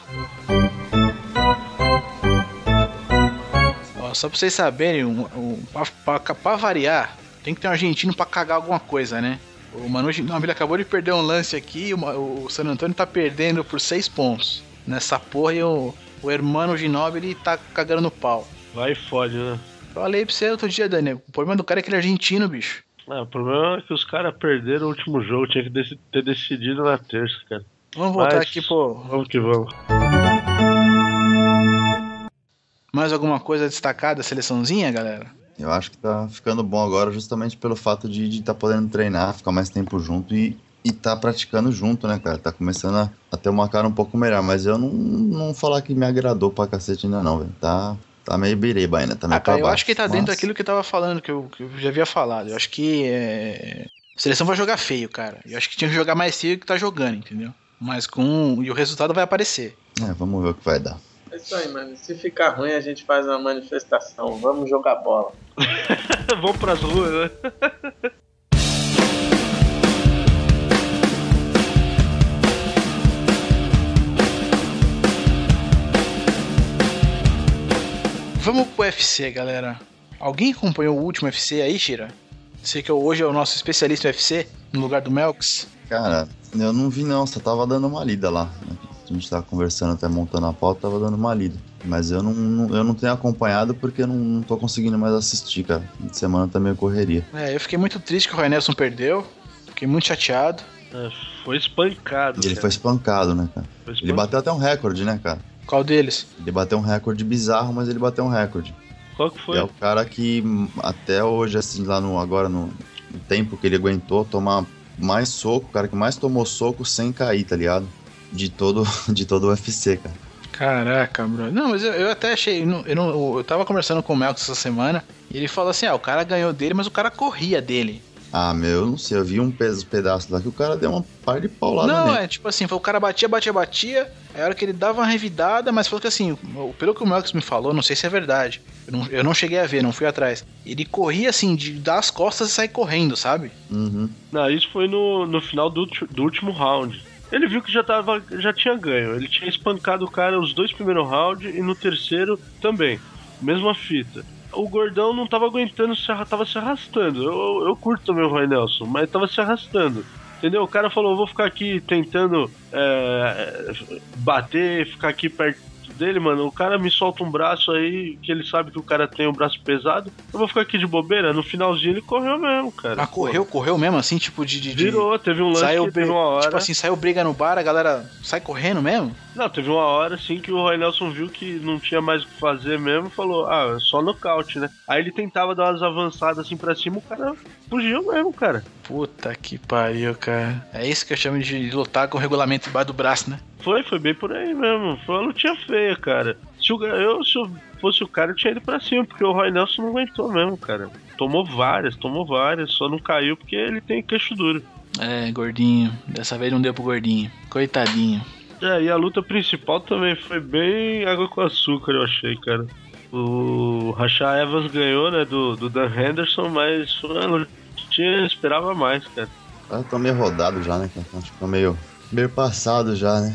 Ó, só pra vocês saberem, um, um, pra, pra- pra variar, tem que ter um argentino pra cagar alguma coisa, né? O Manu Ginóbili acabou de perder um lance aqui o, San Antônio tá perdendo por seis pontos. Nessa porra e o, o Hermano Ginóbili tá cagando no pau. Vai e fode, né? Falei pra você outro dia, Daniel. O problema do cara é que ele é argentino, bicho. Ah, o problema é que os caras perderam o último jogo, tinha que ter decidido na terça, cara. Vamos voltar Mas- aqui, pô. Vamos que vamos. Mais alguma coisa destacada da seleçãozinha, galera? Eu acho que tá ficando bom agora justamente pelo fato de estar podendo treinar, ficar mais tempo junto e, e tá praticando junto, né, cara? Tá começando a, a ter uma cara um pouco melhor, mas eu não, não falar que me agradou pra cacete ainda não, velho. Tá, tá meio bireba ainda, tá meio Ah, cara, pra eu acho que tá dentro daquilo que eu tava falando, que eu, que eu já havia falado. Eu acho que é... a seleção vai jogar feio, cara. Eu acho que tinha que jogar mais feio que tá jogando, entendeu? Mas com. E o resultado vai aparecer. É, vamos ver o que vai dar. É isso aí, mano. Se ficar ruim, a gente faz uma manifestação. Vamos jogar bola. vamos pras ruas, né? Vamos pro UFC, galera. Alguém acompanhou o último UFC aí, Shira? Sei que hoje é o nosso especialista em UFC, no lugar do Melks. Cara, eu não vi não, só tava dando uma lida lá. A gente tava conversando até montando a pauta, tava dando uma lida. Mas eu não, não- eu não tenho acompanhado porque eu não, não tô conseguindo mais assistir, cara. Fim de semana tá meio correria. É, eu fiquei muito triste que o Roy Nelson perdeu. Fiquei muito chateado. É, foi espancado. E ele cara. foi espancado, né, cara? Foi Ele espancado. bateu até um recorde, né, cara? Qual deles? Ele bateu um recorde bizarro, mas ele bateu um recorde. Qual que E foi? é o cara que até hoje, assim, lá no agora no, no tempo que ele aguentou tomar mais soco, o cara que mais tomou soco sem cair, tá ligado? De todo, de todo o UFC, cara. Caraca, bro. Não, mas eu, eu até achei. não- Eu, não, eu tava conversando com o Melks essa semana e ele falou assim: ah, o cara ganhou dele, mas o cara corria dele. Ah, meu, eu não sei, eu vi um peso, pedaço lá que o cara deu uma par de paulada não, nele. é tipo assim, foi o cara batia, batia, batia. Aí a hora que ele dava uma revidada, mas falou que assim, o- pelo que o Melks me falou, não sei se é verdade. Eu não, eu não cheguei a ver, não fui atrás. Ele corria assim, de dar as costas e sair correndo, sabe? Uhum. Não, isso foi no, no final do, do último round. Ele viu que já, tava, já tinha ganho. Ele tinha espancado o cara os dois primeiros rounds e no terceiro também. Mesma fita. O gordão não tava aguentando, se, tava se arrastando. Eu, eu curto também o Roy Nelson, mas tava se arrastando. Entendeu? O cara falou: vou ficar aqui tentando é, bater, ficar aqui perto dele, mano. O cara me solta um braço aí, que ele sabe que o cara tem um braço pesado. Eu vou ficar aqui de bobeira. No finalzinho ele correu mesmo, cara. Mas correu, correu mesmo, assim, tipo de. de- Virou, teve um lance Saiu que teve uma hora. tipo assim, saiu briga no bar, a galera sai correndo mesmo? Não, teve uma hora assim que o Roy Nelson viu que não tinha mais o que fazer mesmo e falou: Ah, é só nocaute, né? Aí ele tentava dar umas avançadas assim pra cima, o cara fugiu mesmo, cara. Puta que pariu, cara. É isso que eu chamo de lutar com o regulamento debaixo do braço, né? Foi, foi bem por aí mesmo. Foi uma lutinha feia, cara. Se o, eu, se eu fosse o cara, eu tinha ido pra cima, porque o Roy Nelson não aguentou mesmo, cara. Tomou várias, tomou várias, só não caiu porque ele tem queixo duro. É, gordinho. Dessa vez não deu pro gordinho. Coitadinho. É, e a luta principal também foi bem água com açúcar, eu achei, cara. O Rashad Evans ganhou, né, do, do Dan Henderson, mas foi uma lutinha esperava mais, cara. O cara tá meio rodado já, né, cara? Tipo, meio, meio passado já, né?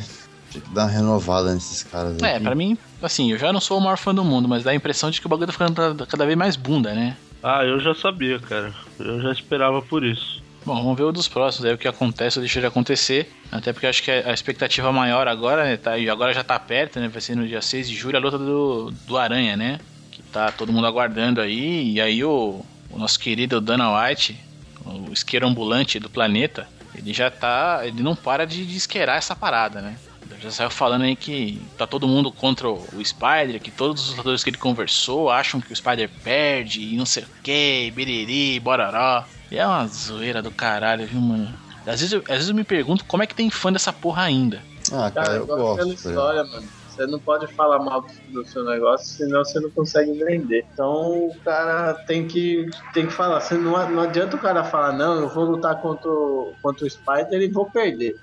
Tinha que dar uma renovada nesses caras aí. É, pra mim, assim, eu já não sou o maior fã do mundo, mas dá a impressão de que o bagulho tá ficando cada- vez mais bunda, né? Ah, eu já sabia, cara. Eu já esperava por isso. Bom, vamos ver o dos próximos, aí o que acontece ou deixa de acontecer. Até porque eu acho que a expectativa maior agora, né, tá, e agora já tá perto, né? Vai ser no dia 6 de julho a luta do, do Aranha, né? Que tá todo mundo aguardando aí. E aí o, o nosso querido Dana White, o isqueiro ambulante do planeta, ele já tá. Ele não para de, de isqueirar essa parada, né? Já saiu falando aí que tá todo mundo contra o Spider, que todos os lutadores que ele conversou acham que o Spider perde e não sei o que, biriri, bororó. E é uma zoeira do caralho, viu, mano? Às vezes, eu, às vezes eu me pergunto como é que tem fã dessa porra ainda. Ah, cara, Cara, eu igual gosto. tá história, mano. Você não pode falar mal do seu negócio, senão você não consegue vender. Então o cara tem que, tem que falar. Você não, não adianta o cara falar, não, eu vou lutar contra o, contra o Spider e vou perder.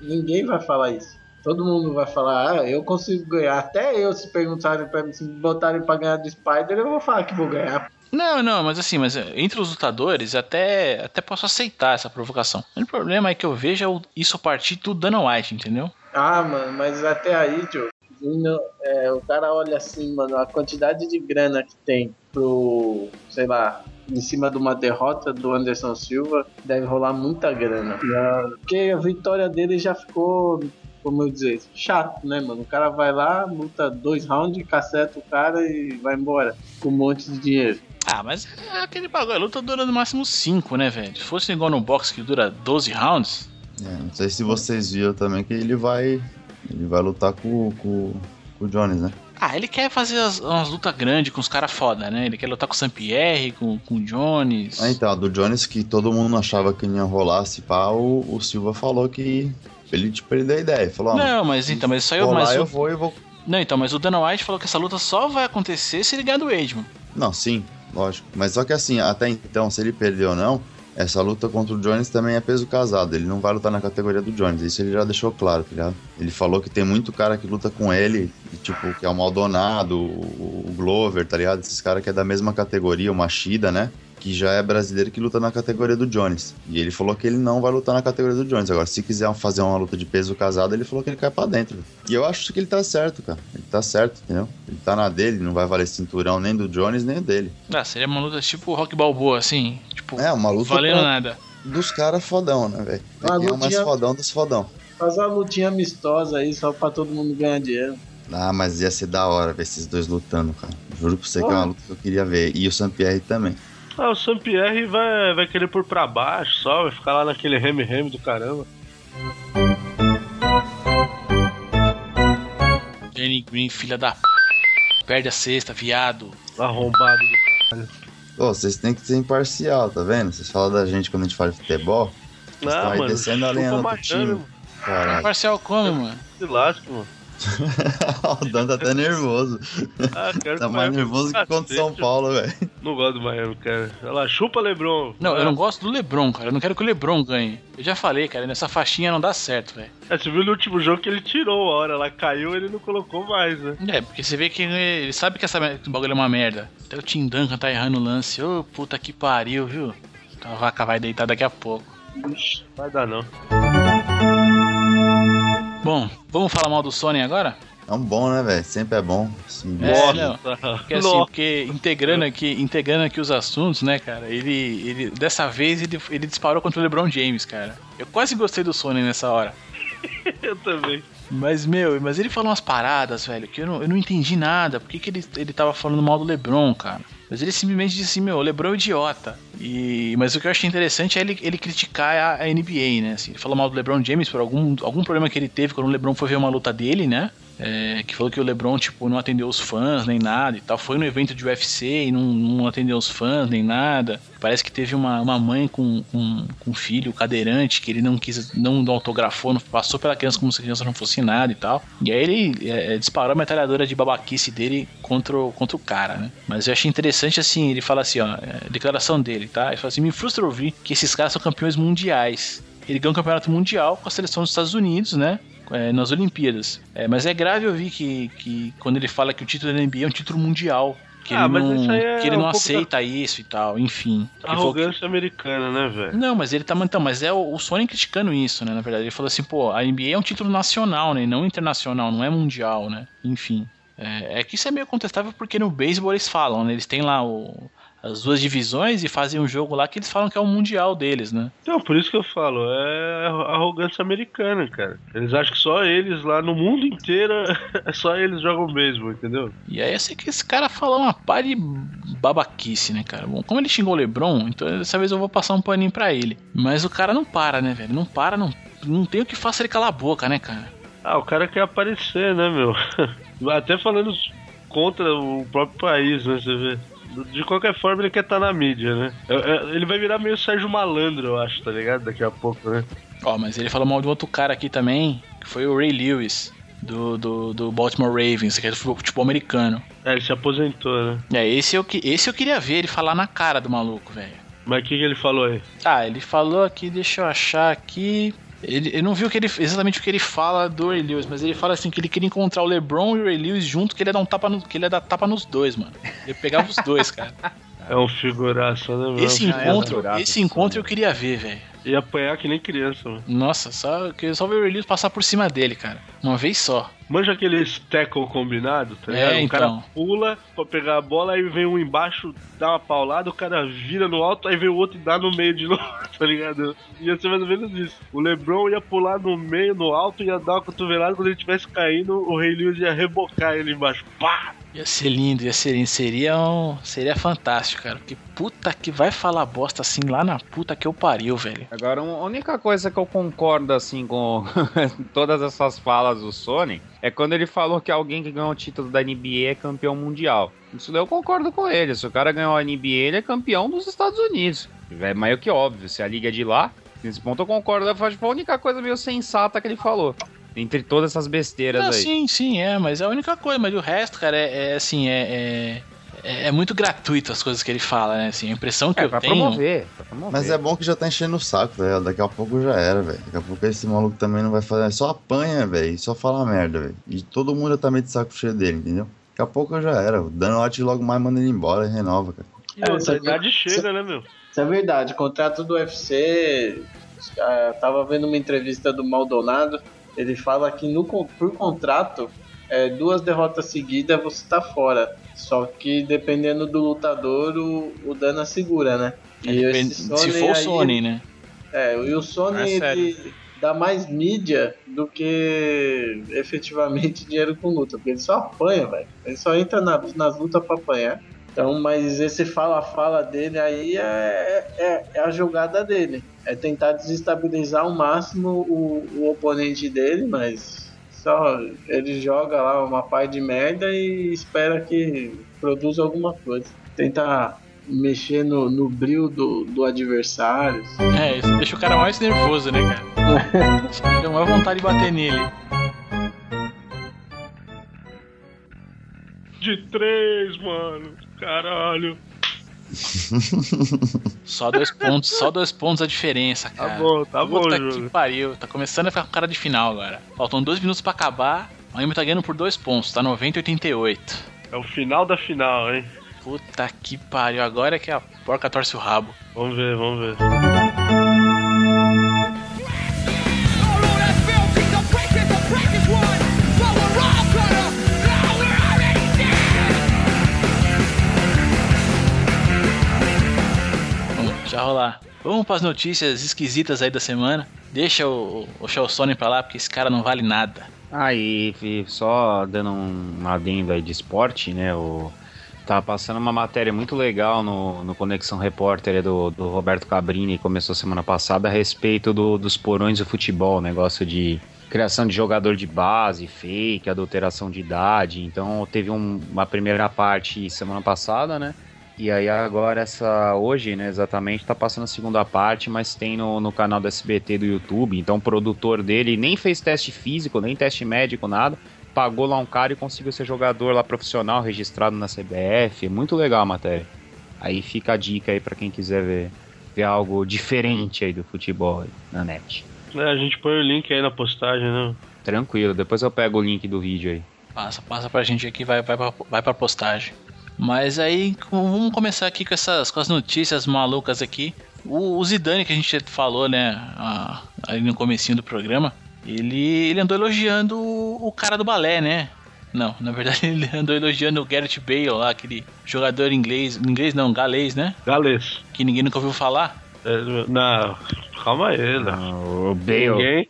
Ninguém vai falar isso. Todo mundo vai falar, ah, eu consigo ganhar. Até eu, se perguntarem pra mim, se me botarem pra ganhar do Spider, eu vou falar que vou ganhar. Não, não, mas assim, mas entre os lutadores até, até posso aceitar essa provocação. O problema é que eu vejo é isso a partir do Dana White, entendeu? Ah, mano, mas até aí, vindo, é, o cara olha assim, mano, a quantidade de grana que tem pro, sei lá, em cima de uma derrota do Anderson Silva, deve rolar muita grana. Porque a vitória dele já ficou, como eu dizer, chato, né, mano? O cara vai lá, luta dois rounds, caceta o cara e vai embora com um monte de dinheiro. Ah, mas é aquele bagulho, a luta dura no máximo 5, né, velho? Se fosse igual no boxe que dura 12 rounds, É, não sei se vocês viram também que ele vai. Ele vai lutar com, com, com o Jones, né? Ah, ele quer fazer as, umas lutas grandes com os caras foda, né? Ele quer lutar com o Saint-Pierre, com, com o Jones. Ah, então, a do Jones que todo mundo achava que não ia rolar, se pá, o, o Silva falou que. Ele, tipo, ele deu a ideia. Falou, ó, Não, mas então, mas isso aí vou lá, o- eu vou e vou. Não, então, mas o Dana White falou que essa luta só vai acontecer se ele ganhar do Edmond. Não, sim, lógico. Mas só que assim, até então, se ele perder ou não, essa luta contra o Jones também é peso casado. Ele não vai lutar na categoria do Jones. Isso ele já deixou claro, tá ligado? Ele falou que tem muito cara que luta com ele, e, tipo, que é o Maldonado, o, o Glover, tá ligado? Esses caras que é da mesma categoria, o Machida, né? Que já é brasileiro que luta na categoria do Jones. E ele falou que ele não vai lutar na categoria do Jones. Agora, se quiser fazer uma luta de peso casado, ele falou que ele cai pra dentro. E eu acho que ele tá certo, cara. Ele tá certo, entendeu? Ele tá na dele, não vai valer cinturão nem do Jones nem o dele. Ah, seria uma luta tipo Rock Balboa, assim. Tipo, É, uma luta valendo pra- nada. dos caras fodão, né, velho? É o mais lutinha- fodão dos fodão. Faz uma lutinha amistosa aí, só pra todo mundo ganhar dinheiro. Ah, mas ia ser da hora ver esses dois lutando, cara. Juro pra você que é uma luta que eu queria ver. E o Saint-Pierre também. Ah, o Saint-Pierre vai, vai querer pôr pra baixo só, vai ficar lá naquele reme-reme do caramba. Danny Green, filha da p. Perde a sexta, viado. Arrombado do caralho. Pô, vocês têm que ser imparcial, tá vendo? Vocês falam da gente quando a gente fala de futebol. Vocês estão Não, aí mano, descendo a lenha Miami, time. mano. Caralho. Parcial como, mano? Se lasca, mano. o Dan tá até nervoso. Ah, Tá mais Miami- nervoso que contra o São. Paulo, velho. Não gosto do Miami, cara. Olha lá, chupa Lebron. Não, eu Ah, não gosto do LeBron, cara. Eu não quero que o LeBron ganhe. Eu já falei, cara, nessa faixinha não dá certo, velho. É, você viu no último jogo que ele tirou a hora, ela caiu ele não colocou mais, né? É, porque você vê que ele sabe que essa mer- que o bagulho é uma merda. Até o Tim Duncan tá errando o lance. Ô, puta que pariu, viu? A vaca vai deitar daqui a pouco. Ixi, vai dar não. Bom, vamos falar mal do Sony agora? É um bom, né, velho? Sempre é bom. Assim, É, não. Porque assim, porque integrando aqui, integrando aqui os assuntos, né, cara? Ele, ele dessa vez ele, ele disparou contra o LeBron James, cara. Eu quase gostei do Sony nessa hora. Eu também. Mas, meu, mas ele falou umas paradas, velho, que eu não, eu não entendi nada. Por que, que ele, ele tava falando mal do LeBron, cara? Mas ele simplesmente disse assim, meu, o LeBron é um idiota. E, mas o que eu achei interessante é ele, ele criticar a, a NBA, né? Assim, ele falou mal do LeBron James por algum, algum problema que ele teve quando o LeBron foi ver uma luta dele, né? É, que falou que o LeBron, tipo, não atendeu os fãs nem nada e tal. Foi no evento de UFC e não, não atendeu os fãs nem nada. Parece que teve uma, uma mãe com, com, com um filho cadeirante que ele não quis, não autografou, não passou pela criança como se a criança não fosse nada e tal. E aí ele é, é, disparou a metralhadora de babaquice dele contra o, contra o cara, né? Mas eu achei interessante assim, ele fala assim, ó, é, declaração dele, tá? Ele fala assim, me frustra ouvir que esses caras são campeões mundiais. Ele ganhou um campeonato mundial com a seleção dos Estados Unidos, né? É, nas Olimpíadas. É, mas é grave ouvir que, que quando ele fala que o título da NBA é um título mundial. Que Ah, ele não, é que ele um não aceita isso e tal, enfim. Que- Arrogância americana, né, velho? não, mas ele tá. Então, mas é o, o Sony criticando isso, né? Na verdade, ele falou assim, pô, a NBA é um título nacional, né? Não internacional, não é mundial, né? Enfim. É, é que isso é meio contestável porque no beisebol eles falam, né? Eles têm lá o, as duas divisões e fazem um jogo lá que eles falam que é o mundial deles, né? Então, por isso que eu falo, é arrogância americana, cara. Eles acham que só eles lá no mundo inteiro, é só eles jogam mesmo, entendeu? E aí eu sei que esse cara falou uma pá de babaquice, né, cara? Bom, como ele xingou o LeBron, então dessa vez eu vou passar um paninho pra ele. Mas o cara não para, né, velho? Não para, não, não tem o que faça ele calar a boca, né, cara? Ah, o cara quer aparecer, né, meu? Até falando contra o próprio país, né, você vê. De qualquer forma, ele quer estar na mídia, né? É, é, ele vai virar meio Sérgio Malandro, eu acho, tá ligado? Daqui a pouco, né? Ó, mas ele falou mal de outro cara aqui também, que foi o Ray Lewis, do, do, do Baltimore Ravens, que é do futebol americano. É, ele se aposentou, né? É, esse eu, esse eu queria ver ele falar na cara do maluco, velho. Mas o que, que ele falou aí? Ah, ele falou aqui, deixa eu achar aqui. Ele, ele não viu que ele, exatamente o que ele fala do Ray Lewis, mas ele fala assim que ele queria encontrar o LeBron e o Ray Lewis junto, que ele ia dar um tapa no, que ele ia dar tapa nos dois, mano. Ele pegava os dois, cara. É um figuraça, né, meu? Esse encontro, é esse encontro eu queria ver, velho. E apanhar que nem criança, mano. Nossa, só, que só ver o Lewis passar por cima dele, cara. Uma vez só. Manja aqueles tackle combinado, tá ligado? É, o cara então. pula pra pegar a bola, aí vem um embaixo, dá uma paulada, o cara vira no alto, aí vem o outro e dá no meio de novo, tá ligado? Ia ser mais ou menos isso. O LeBron ia pular no meio, no alto, ia dar uma cotovelada, quando ele estivesse caindo, o Rei Lewis ia rebocar ele embaixo. Pá! Ia ser lindo, ia ser lindo. Seria, um, seria fantástico, cara. Porque puta que vai falar bosta assim lá na puta que eu pariu, velho. Agora, a única coisa que eu concordo assim com todas essas falas do Sony é quando ele falou que alguém que ganhou o título da NBA é campeão mundial. Isso daí eu concordo com ele. Se o cara ganhou a NBA, ele é campeão dos Estados Unidos. É meio que óbvio. Se a liga é de lá, nesse ponto eu concordo. Foi a única coisa meio sensata que ele falou. Entre todas essas besteiras Não, aí. sim, sim, é, mas é a única coisa. Mas o resto, cara, é, é assim, é, é, é muito gratuito as coisas que ele fala, né? Assim, a impressão que É, eu pra tenho. promover, pra promover. Mas é bom que já tá enchendo o saco, velho. Daqui a pouco já era, velho. Daqui a pouco esse maluco também não vai fazer. Só apanha, velho. Só fala merda, velho. E todo mundo tá meio de saco cheio dele, entendeu? Daqui a pouco já era. O Dan Lott logo mais manda ele embora e renova, cara. É, outra, isso a aqui- idade chega, né, meu? Isso é verdade. Contrato do UFC. ah, tava vendo uma entrevista do Maldonado. Ele fala que no, por contrato, é, duas derrotas seguidas você tá fora. Só que dependendo do lutador, o, o Dana segura, né? E Depende- esse se for o aí- Sony, né? É, e o Sony É ele dá mais mídia do que efetivamente dinheiro com luta, porque ele só apanha, velho. Ele só entra na- nas lutas pra apanhar. Então, mas esse fala-fala dele aí é, é, é a jogada dele. É tentar desestabilizar ao máximo o, o oponente dele, mas só ele joga lá uma pá de merda e espera que produza alguma coisa. Tenta mexer no, no brilho do, do adversário. É, isso deixa o cara mais nervoso, né, cara? Deu mais vontade de bater nele. De três, mano. Caralho. Só dois pontos, só dois pontos a diferença, Tá cara. bom, tá bom, Puta Júlio. que pariu. Tá começando a ficar com cara de final agora. Faltam dois minutos pra acabar. O Miami tá ganhando por dois pontos, tá 90 e 88. É o final da final, hein? Puta que pariu. Agora é que a porca torce o rabo. Vamos ver, vamos ver. Rolar. Vamos pras notícias esquisitas aí da semana. Deixa o, o Shell Sony pra lá, porque esse cara não vale nada. Aí, fi- só dando um adendo aí de esporte, né? O, tá passando uma matéria muito legal no, no Conexão Repórter do, do Roberto Cabrini, começou semana passada, a respeito do- dos porões do futebol, negócio de criação de jogador de base, fake, adulteração de idade. Então teve um- uma primeira parte semana passada, né? E aí agora essa hoje, né, exatamente, tá passando a segunda parte, mas tem no, no canal do SBT do YouTube. Então o produtor dele nem fez teste físico, nem teste médico, nada. Pagou lá um cara e conseguiu ser jogador lá profissional, registrado na CBF. É muito legal a matéria. Aí fica a dica aí pra quem quiser ver, ver algo diferente aí do futebol aí, na net. É, a gente põe o link aí na postagem, né? Tranquilo, depois eu pego o link do vídeo aí. Passa, passa pra gente aqui, vai, vai, pra, vai pra postagem. Mas aí, vamos começar aqui com essas com as notícias malucas aqui. O, o Zidane, que a gente falou, né, a- ali no comecinho do programa, ele, ele andou elogiando o, o cara do balé, né? Não, na verdade ele andou elogiando o Garrett Bale lá, aquele jogador inglês. Inglês não, galês, né? Galês. Que ninguém nunca ouviu falar. É, não, calma aí, né? O Bale. Ninguém,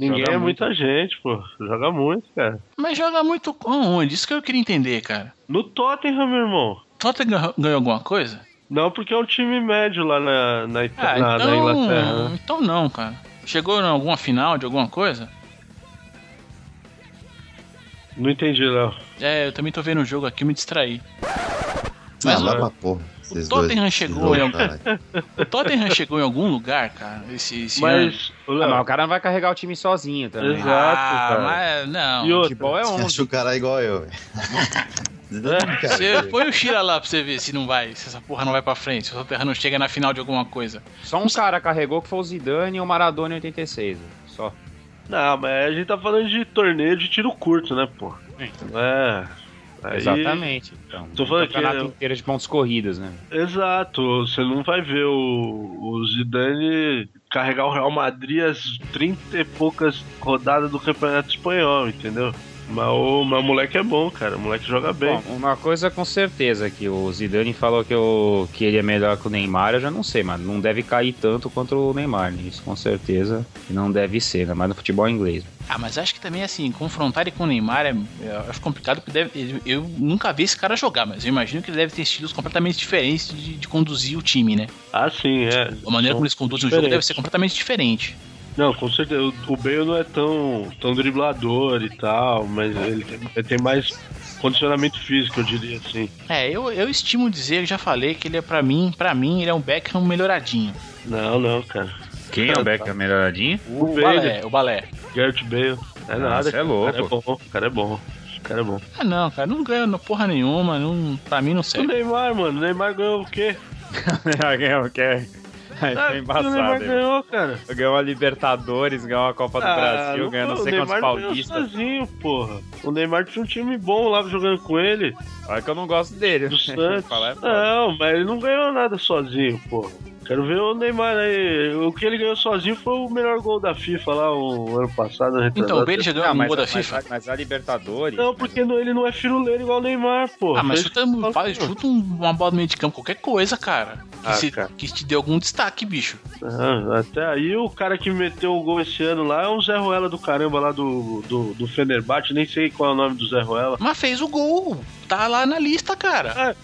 ninguém Joga é muito. muita gente, pô. Joga muito, cara. Mas joga muito onde? Isso que eu queria entender, cara. No Tottenham, meu irmão. Tottenham ganhou- alguma coisa? Não, porque é um time médio lá na, na, Ita- Ah, na- na então, Inglaterra. né? então não, cara. Chegou em alguma final de alguma coisa? Não entendi, Léo. É, eu também tô vendo o jogo aqui, me distraí. Não, Mas lá o- pra porra. Esses Tottenham dois, chegou em algum-. O Tottenham chegou em algum lugar, cara, esse, esse ano? Ô, Ah, mas o cara não vai carregar o time sozinho também. Exato. Ah, cara. mas não. E? Futebol é Você onde? acha o cara igual eu, velho. Você põe o Shira lá pra você ver se não vai, se essa porra não vai pra frente, se o Tottenham não chega na final de alguma coisa. Só um cara carregou que foi o Zidane e o Maradona em 86. Só. Não, mas a gente tá falando de torneio de tiro curto, né, pô? É. Aí- Exatamente. Então, Tô falando que campeonato eu- inteiro de pontos corridos, né? Exato, você não vai ver o, o Zidane carregar o Real Madrid as 30 e poucas rodadas do Campeonato Espanhol, entendeu? Mas o, mas o moleque é bom, cara, o moleque joga bem. Bom, uma coisa com certeza que o Zidane falou que, eu, que ele é melhor que o Neymar, eu já não sei, mas não deve cair tanto contra o Neymar, né? Isso com certeza não deve ser, né? Mas no futebol inglês. Ah, mas acho que também, assim, confrontar ele com o Neymar é, é- complicado, porque deve, eu nunca vi esse cara jogar, mas eu imagino que ele deve ter estilos completamente diferentes de, de conduzir o time, né? Ah, sim, é. A maneira São como eles conduzem o jogo deve diferentes. ser completamente diferente. Não, com certeza. O- Bale não é tão, tão driblador e tal, mas ele tem, ele tem mais condicionamento físico, eu diria assim. É, eu, eu estimo dizer, eu já falei que ele é pra mim, para mim, ele é um Beckham melhoradinho. Não, não, cara. Quem é o Beckham melhoradinho? O, Bale. balé, o balé. Garrett Bale. É nada. você é louco. O cara é bom, o cara é bom. O cara é bom. Ah não, cara, não ganha porra nenhuma, não, pra mim não O serve. Neymar, mano, o Neymar ganhou o quê? Ganhou, quer. Ah, É o Neymar embaçado. hein? ganhou, cara. Ganhou a Libertadores, ganhou a Copa do Brasil, não ganhou não foi, sei o quantos Neymar ganhou paulistas. sozinho, porra. O Neymar tinha um time bom lá jogando com ele, Olha que eu não gosto dele. do Santos. Falar é. Não, mas ele não ganhou nada sozinho, porra. Quero ver o Neymar aí. O que ele ganhou sozinho foi o melhor gol da FIFA lá o ano passado. Então, o Bale já ganhou algum mas, gol da mas- FIFA? mas- mas a Libertadores. Não, porque não- ele não é firuleiro igual o Neymar, porra. Ah, mas chuta, faz- chuta um- uma bola no meio de campo, qualquer coisa, cara. Que, Ah, se- cara. que te dê algum destaque, bicho. Ah, até aí o cara que meteu o gol esse ano lá é um Zé Ruela do caramba lá do, do, do Fenerbahçe, nem sei qual é o nome do Zé Ruela. Mas fez o gol. Tá lá na lista, cara.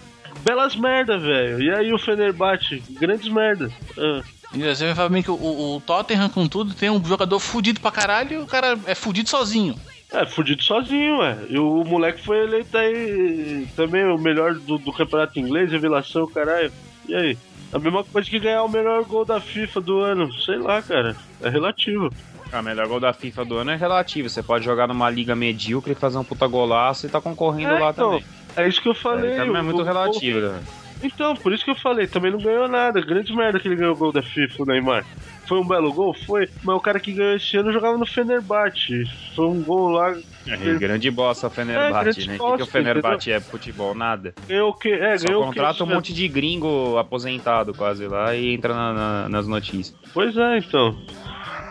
Belas merda, velho. E aí o Fenerbahçe? Grandes merda. Ah, E você vai falar bem que o, o Tottenham, com tudo, tem um jogador fudido pra caralho e o cara é fudido sozinho. É, fudido sozinho, ué. E o moleque foi eleito aí também o melhor do, do campeonato inglês, revelação, caralho. E aí? A mesma coisa que ganhar o melhor gol da FIFA do ano. Sei lá, cara. É relativo. A melhor gol da FIFA do ano é relativo. Você pode jogar numa liga medíocre e fazer um puta golaço e tá concorrendo É, lá então, também. É isso que eu falei. É, também é muito o- relativo, né? Então, por isso que eu falei, também não ganhou nada. Grande merda que ele ganhou o gol da FIFA, o Neymar. Foi um belo gol? Foi. Mas o cara que ganhou esse ano jogava no Fenerbahçe. Foi um gol lá. É, grande bosta o É, Fenerbahçe, grande né? O que, que o Fenerbahçe é futebol? Nada. Ganhou o quê? É, Só ganhou contrata um monte de gringo aposentado quase lá e entra na- na- nas notícias. Pois é, então.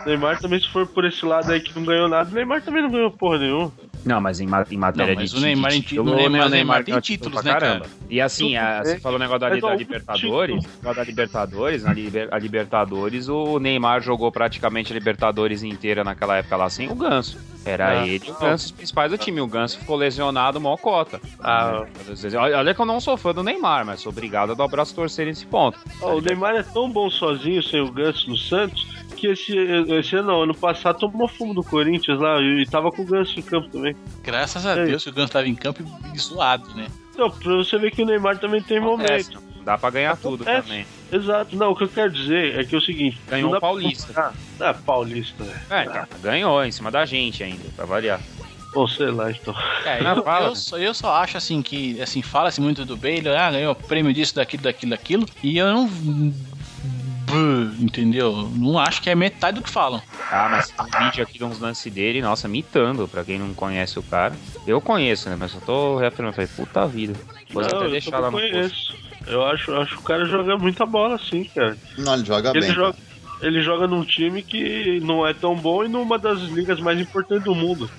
Neymar também, se for por esse lado aí que não ganhou nada, Neymar também não ganhou porra nenhuma. Não, mas em, em matéria Não, mas de o Neymar de em título, o Neymar- o Neymar tem títulos, pra né, caramba. E assim, a- você falou o negócio da, da o Libertadores, o negócio da Libertadores, na Liber- a Libertadores, o Neymar jogou praticamente a Libertadores inteira naquela época lá sem o Ganso. Era Ah, ele o. Ganso os principais do time. O Ganso ficou lesionado, mó cota. Ah. Olha olha que eu não sou fã do Neymar, mas sou obrigado a dar o braço torcer nesse ponto. Ó, o Neymar é tão bom sozinho, sem o Ganso no Santos, que esse, esse ano, não, ano passado tomou fumo do Corinthians lá e, e tava com o Ganso em campo também. Graças a É. Deus que o Ganso tava em campo e- zoado, né? Então, pra você ver que o Neymar também tem Acontece, momento. Dá pra ganhar tudo Acontece. também. Exato. Não, o que eu quero dizer é que é o seguinte. Ganhou o pra Paulista. comparar- Ah, Paulista. É, então, ganhou em cima da gente ainda, pra variar. Bom, sei lá, então. É, eu, eu só, eu só acho assim que, assim, fala-se muito do Bale, ah, ganhou prêmio disso, daquilo, daquilo, daquilo, e eu não. Entendeu? Não acho que é metade do que falam. Ah, mas tem um vídeo aqui de uns lances dele, nossa, mitando, pra quem não conhece o cara. Eu conheço, né? Mas eu tô reafirmando, falei, puta vida. Vou não, até eu deixar lá no conheço. Eu acho, acho que o cara joga muita bola, sim, cara. Não, ele joga Ele bem. joga, ele joga num time que não é tão bom e numa das ligas mais importantes do mundo.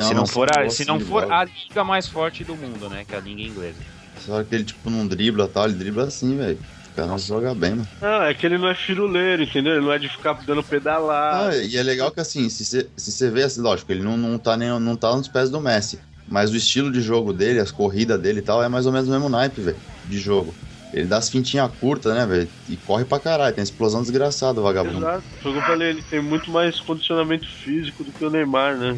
Se não for, a, se não for a liga mais forte do mundo, né? Que é a liga inglesa. Só que ele, tipo, não dribla e tal, ele dribla assim, velho. O cara joga bem, mano. Não, é que ele não é firuleiro, entendeu? Ele não é de ficar dando pedalada. Ah, e é legal que assim, se você se vê assim, lógico, ele não, não, tá nem, não tá nos pés do Messi. Mas o estilo de jogo dele, as corridas dele e tal, é mais ou menos o mesmo naipe, velho, de jogo. Ele dá as fintinhas curtas, né, velho? E corre pra caralho, tem explosão desgraçada, vagabundo. Exato. Foi o que eu falei, ele tem muito mais condicionamento físico do que o Neymar, né?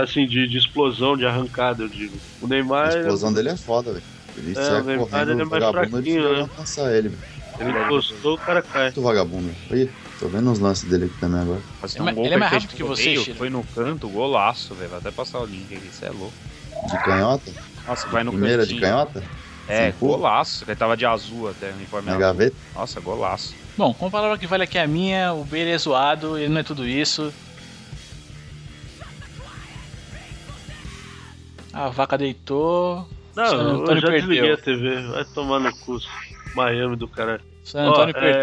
Assim, de, de explosão, de arrancada, eu digo. O A Neymar, explosão dele é foda, velho. Ele É, sai o correndo, ele é o mais vagabundo, ele né? alcançar ele, velho. ele encostou, o cara cai. Muito vagabundo. Aí, tô vendo os lances dele aqui também agora. Ele é- ele é mais rápido que você, Chiro. Foi no canto, golaço, velho. Vai até passar o link aqui, isso é louco. De canhota? Nossa, vai no Primeira de cantinho. canhota? É, golaço. Ele tava de azul até, uniforme Na azul. gaveta? Nossa, golaço. Bom, com a palavra que vale aqui é a minha, o Bale é zoado, ele não é tudo isso. A vaca deitou. Não, eu já perdeu. desliguei a TV. Vai tomar no cu. Miami do cara. San Antônio Ó, perdeu.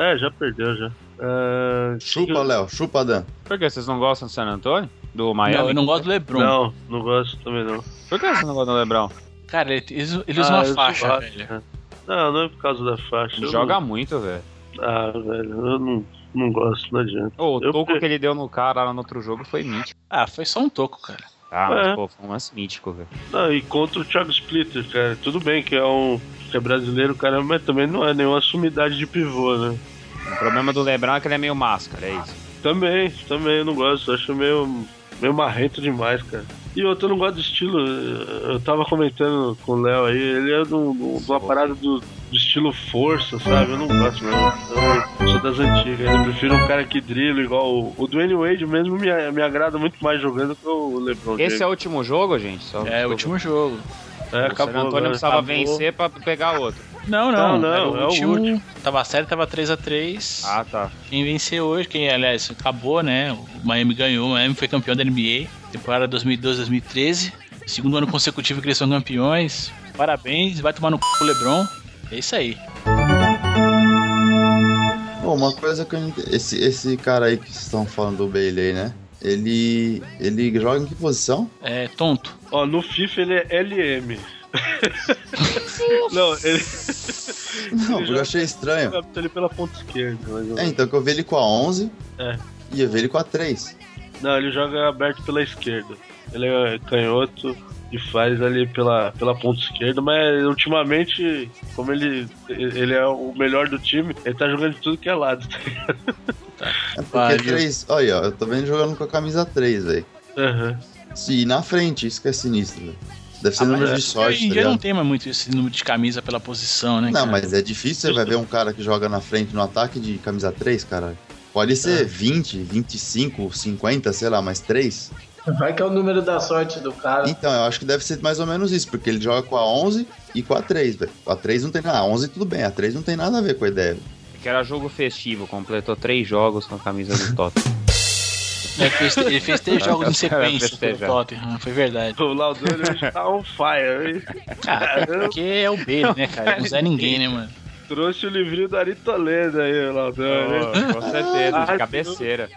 é... é, já perdeu já. É... Chupa, Léo, chupa, Dan. Por que vocês não gostam do San Antônio? Do Miami? Não, eu não gosto do Lebron. Não, não gosto também não. Por que vocês não gostam do Lebron? Cara, ele, ele, ele usa Ah, uma faixa, velho. Não, não é por causa da faixa. Ele joga Não... muito, velho. Ah, velho, eu não, não gosto, não adianta. Ô, o Eu toco que ele deu no cara lá no outro jogo foi mítico. Ah, foi só um toco, cara. Ah, mas É. pô, foi um lance mítico, velho. Não, e contra o Thiago Splitter, cara. Tudo bem que é um. que é brasileiro, cara, mas também não é nenhuma sumidade de pivô, né? O problema do Lebron é que ele é meio máscara, é isso. Também, também eu não gosto, acho meio, meio marrento demais, cara. E outro, eu não gosto do estilo, eu tava comentando com o Léo aí, ele é do, de uma parada do, do estilo força, sabe? Eu não gosto não. Eu sou das antigas, eu prefiro um cara que dribla igual o, o Dwayne Wade mesmo me, me agrada muito mais jogando que o LeBron Esse James. é o último jogo, gente? Só É o último jogo. É, O San acabou, Antônio né? precisava Acabou. vencer pra pegar outro. Não, não. Não, não, é o último. último. Tava sério, tava 3x3. Ah, tá. Quem venceu hoje, quem, aliás, acabou, né? O Miami ganhou, o Miami foi campeão da NBA, temporada 2012-2013. Segundo ano consecutivo que eles são campeões. Parabéns, vai tomar no c, LeBron. É isso aí. Pô, uma coisa que eu. Esse, esse cara aí que vocês estão falando do Bailey, né? Ele. Ele joga em que posição? É tonto. Ó, no FIFA ele é LM. não, ele Não, porque eu achei estranho. ele pela ponta esquerda. É, então que eu vi ele com a 11 É. e eu vi ele com a 3. Não, ele joga aberto pela esquerda. Ele é canhoto e faz ali pela, pela ponta esquerda, mas ultimamente, como ele, ele é o melhor do time, ele tá jogando de tudo que é lado. É porque. 3. Olha aí, ó, eu tô vendo ele jogando com a camisa 3, velho. Aham. E na frente, isso que é sinistro, velho. Deve ser Ah, número de sorte, Hoje em tá dia não tem mais muito esse número de camisa pela posição, né? Não, cara? mas é difícil, você vai ver um cara que joga na frente no ataque de camisa 3, caralho. Pode ser É. 20, 25, 50, sei lá, mas 3. Vai que é o número da sorte do cara. Então, eu acho que deve ser mais ou menos isso, porque ele joga com a 11 e com a 3, velho. A 3 não tem nada, a 11 tudo bem, a 3 não tem nada a ver com a ideia. velho. Que era jogo festivo, completou três jogos com a camisa do Tottenham. Ele fez, ele fez três jogos em sequência pelo festejaram. Tottenham, foi verdade. O Laudônio hoje tá on fire? Ah, porque é o Bale, né, cara? Não é ninguém, né, mano? Trouxe o livrinho do Ari Toledo aí, o Laudônio. Oh, com certeza, Ah, de cabeceira.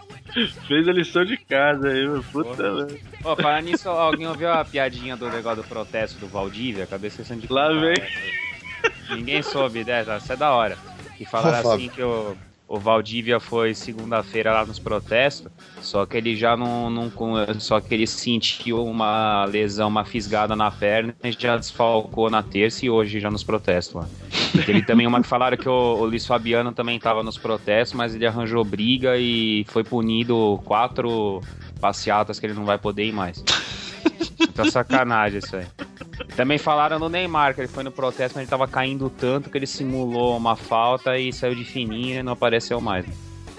Fez a lição de casa aí, meu. Puta merda. Ó, para nisso, alguém ouviu a piadinha do negócio do protesto do Valdívia? Acabei esquecendo de Lá vem. né? Ninguém soube dessa, essa é da hora. E falaram assim que o, o Valdívia foi segunda-feira lá nos protestos, só que ele já não, não. Só que ele sentiu uma lesão, uma fisgada na perna e já desfalcou na terça e hoje já nos protestos lá. Teve também uma que falaram que o, o Luiz Fabiano também estava nos protestos, mas ele arranjou briga e foi punido quatro passeatas que ele não vai poder ir mais. Tá sacanagem isso aí. Também falaram no Neymar, que ele foi no protesto, mas ele tava caindo tanto que ele simulou uma falta e saiu de fininho e não apareceu mais.